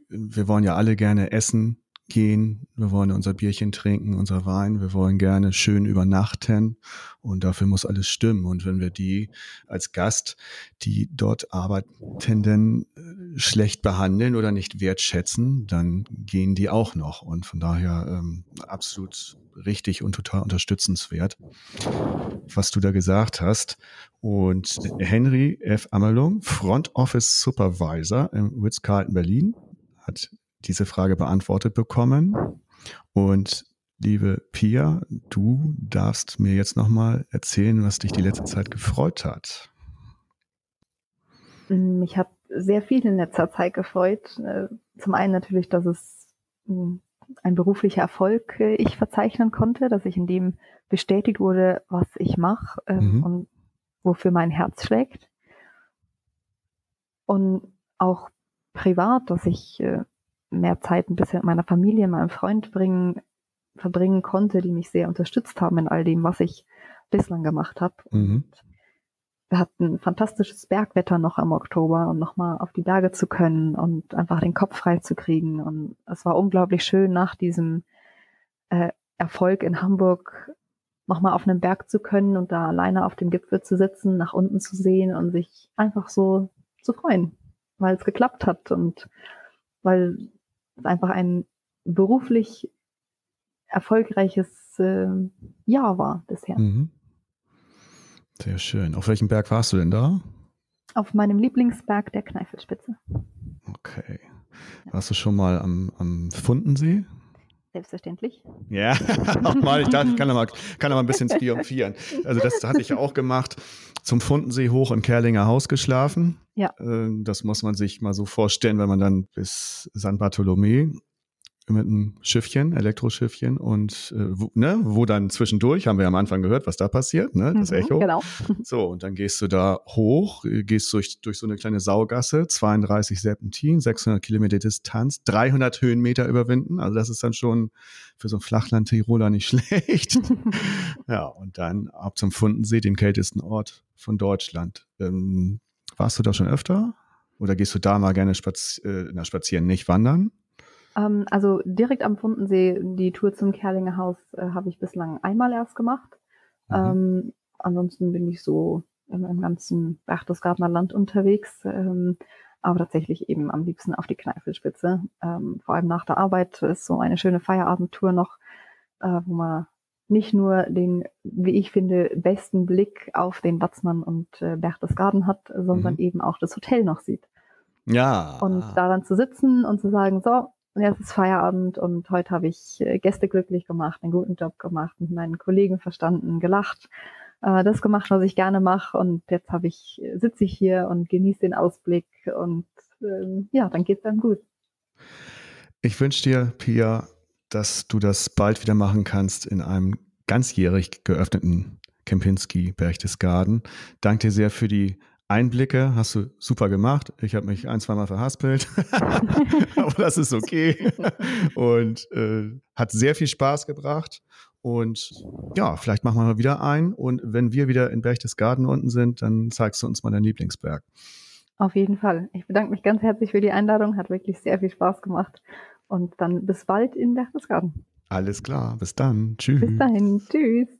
Speaker 2: Wir wollen ja alle gerne essen gehen, wir wollen unser Bierchen trinken, unser Wein, wir wollen gerne schön übernachten und dafür muss alles stimmen. Und wenn wir die als Gast, die dort Arbeitenden äh, schlecht behandeln oder nicht wertschätzen, dann gehen die auch noch. Und von daher ähm, absolut richtig und total unterstützenswert, was du da gesagt hast. Und Henry F. Amelung, Front Office Supervisor im Ritz-Carlton Berlin, hat diese Frage beantwortet bekommen. Und liebe Pia, du darfst mir jetzt nochmal erzählen, was dich die letzte Zeit gefreut hat.
Speaker 3: Mich hat sehr viel in letzter Zeit gefreut. Äh, zum einen natürlich, dass es hm, ein beruflicher Erfolg äh, ich verzeichnen konnte, dass ich in dem bestätigt wurde, was ich mache ähm, mhm. und wofür mein Herz schlägt. Und auch privat, dass ich äh, mehr Zeit ein bisschen mit meiner Familie, meinem Freund bringen, verbringen konnte, die mich sehr unterstützt haben in all dem, was ich bislang gemacht habe. Mhm. Wir hatten fantastisches Bergwetter noch im Oktober und nochmal auf die Berge zu können und einfach den Kopf frei zu kriegen. Und es war unglaublich schön, nach diesem äh, Erfolg in Hamburg nochmal auf einem Berg zu können und da alleine auf dem Gipfel zu sitzen, nach unten zu sehen und sich einfach so zu freuen, weil es geklappt hat und weil einfach ein beruflich erfolgreiches äh, Jahr war bisher. Mhm.
Speaker 2: Sehr schön. Auf welchem Berg warst du denn da?
Speaker 3: Auf meinem Lieblingsberg der Kneifelspitze.
Speaker 2: Okay. Warst du schon mal am, am Fundensee?
Speaker 3: Selbstverständlich.
Speaker 2: Ja, auch mal. Ich dachte, ich kann da mal, kann da mal ein bisschen triumphieren. Also das hatte ich ja auch gemacht. Zum Fundensee hoch im Kerlinger Haus geschlafen.
Speaker 3: Ja.
Speaker 2: Ähm, das muss man sich mal so vorstellen, wenn man dann bis San Bartolomé mit einem Schiffchen, Elektroschiffchen und äh, wo, ne, wo dann zwischendurch, haben wir am Anfang gehört, was da passiert, ne, das mhm, Echo.
Speaker 3: Genau.
Speaker 2: So, und dann gehst du da hoch, gehst durch, durch so eine kleine Saugasse, 32 Serpentin, 600 Kilometer Distanz, 300 Höhenmeter überwinden, also das ist dann schon für so ein Flachland-Tiroler nicht schlecht. ja, und dann ab zum Fundensee, dem kältesten Ort von Deutschland. Ähm, warst du da schon öfter? Oder gehst du da mal gerne spaz äh, na, spazieren, nicht wandern?
Speaker 3: Ähm, also direkt am Fundensee, die Tour zum Kerlinger Haus äh, habe ich bislang einmal erst gemacht. Mhm. Ähm, ansonsten bin ich so im, im ganzen Berchtesgadener Land unterwegs. Ähm, aber tatsächlich eben am liebsten auf die Kneifelspitze. Ähm, vor allem nach der Arbeit ist so eine schöne Feierabendtour noch, äh, wo man nicht nur den, wie ich finde, besten Blick auf den Watzmann und äh, Berchtesgaden hat, sondern mhm. eben auch das Hotel noch sieht.
Speaker 2: Ja.
Speaker 3: Und da dann zu sitzen und zu sagen, so, und jetzt ist Feierabend und heute habe ich äh, Gäste glücklich gemacht, einen guten Job gemacht, mit meinen Kollegen verstanden, gelacht, äh, das gemacht, was ich gerne mache und jetzt habe ich, sitze ich hier und genieße den Ausblick und ähm, ja, dann geht es dann gut.
Speaker 2: Ich wünsche dir, Pia, dass du das bald wieder machen kannst in einem ganzjährig geöffneten Kempinski Berchtesgaden. Danke dir sehr für die Einblicke hast du super gemacht. Ich habe mich ein, zweimal verhaspelt, aber das ist okay. Und äh, hat sehr viel Spaß gebracht. Und ja, vielleicht machen wir mal wieder ein. Und wenn wir wieder in Berchtesgaden unten sind, dann zeigst du uns mal deinen Lieblingsberg.
Speaker 3: Auf jeden Fall. Ich bedanke mich ganz herzlich für die Einladung. Hat wirklich sehr viel Spaß gemacht. Und dann bis bald in Berchtesgaden.
Speaker 2: Alles klar. Bis dann. Tschüss.
Speaker 3: Bis dahin. Tschüss.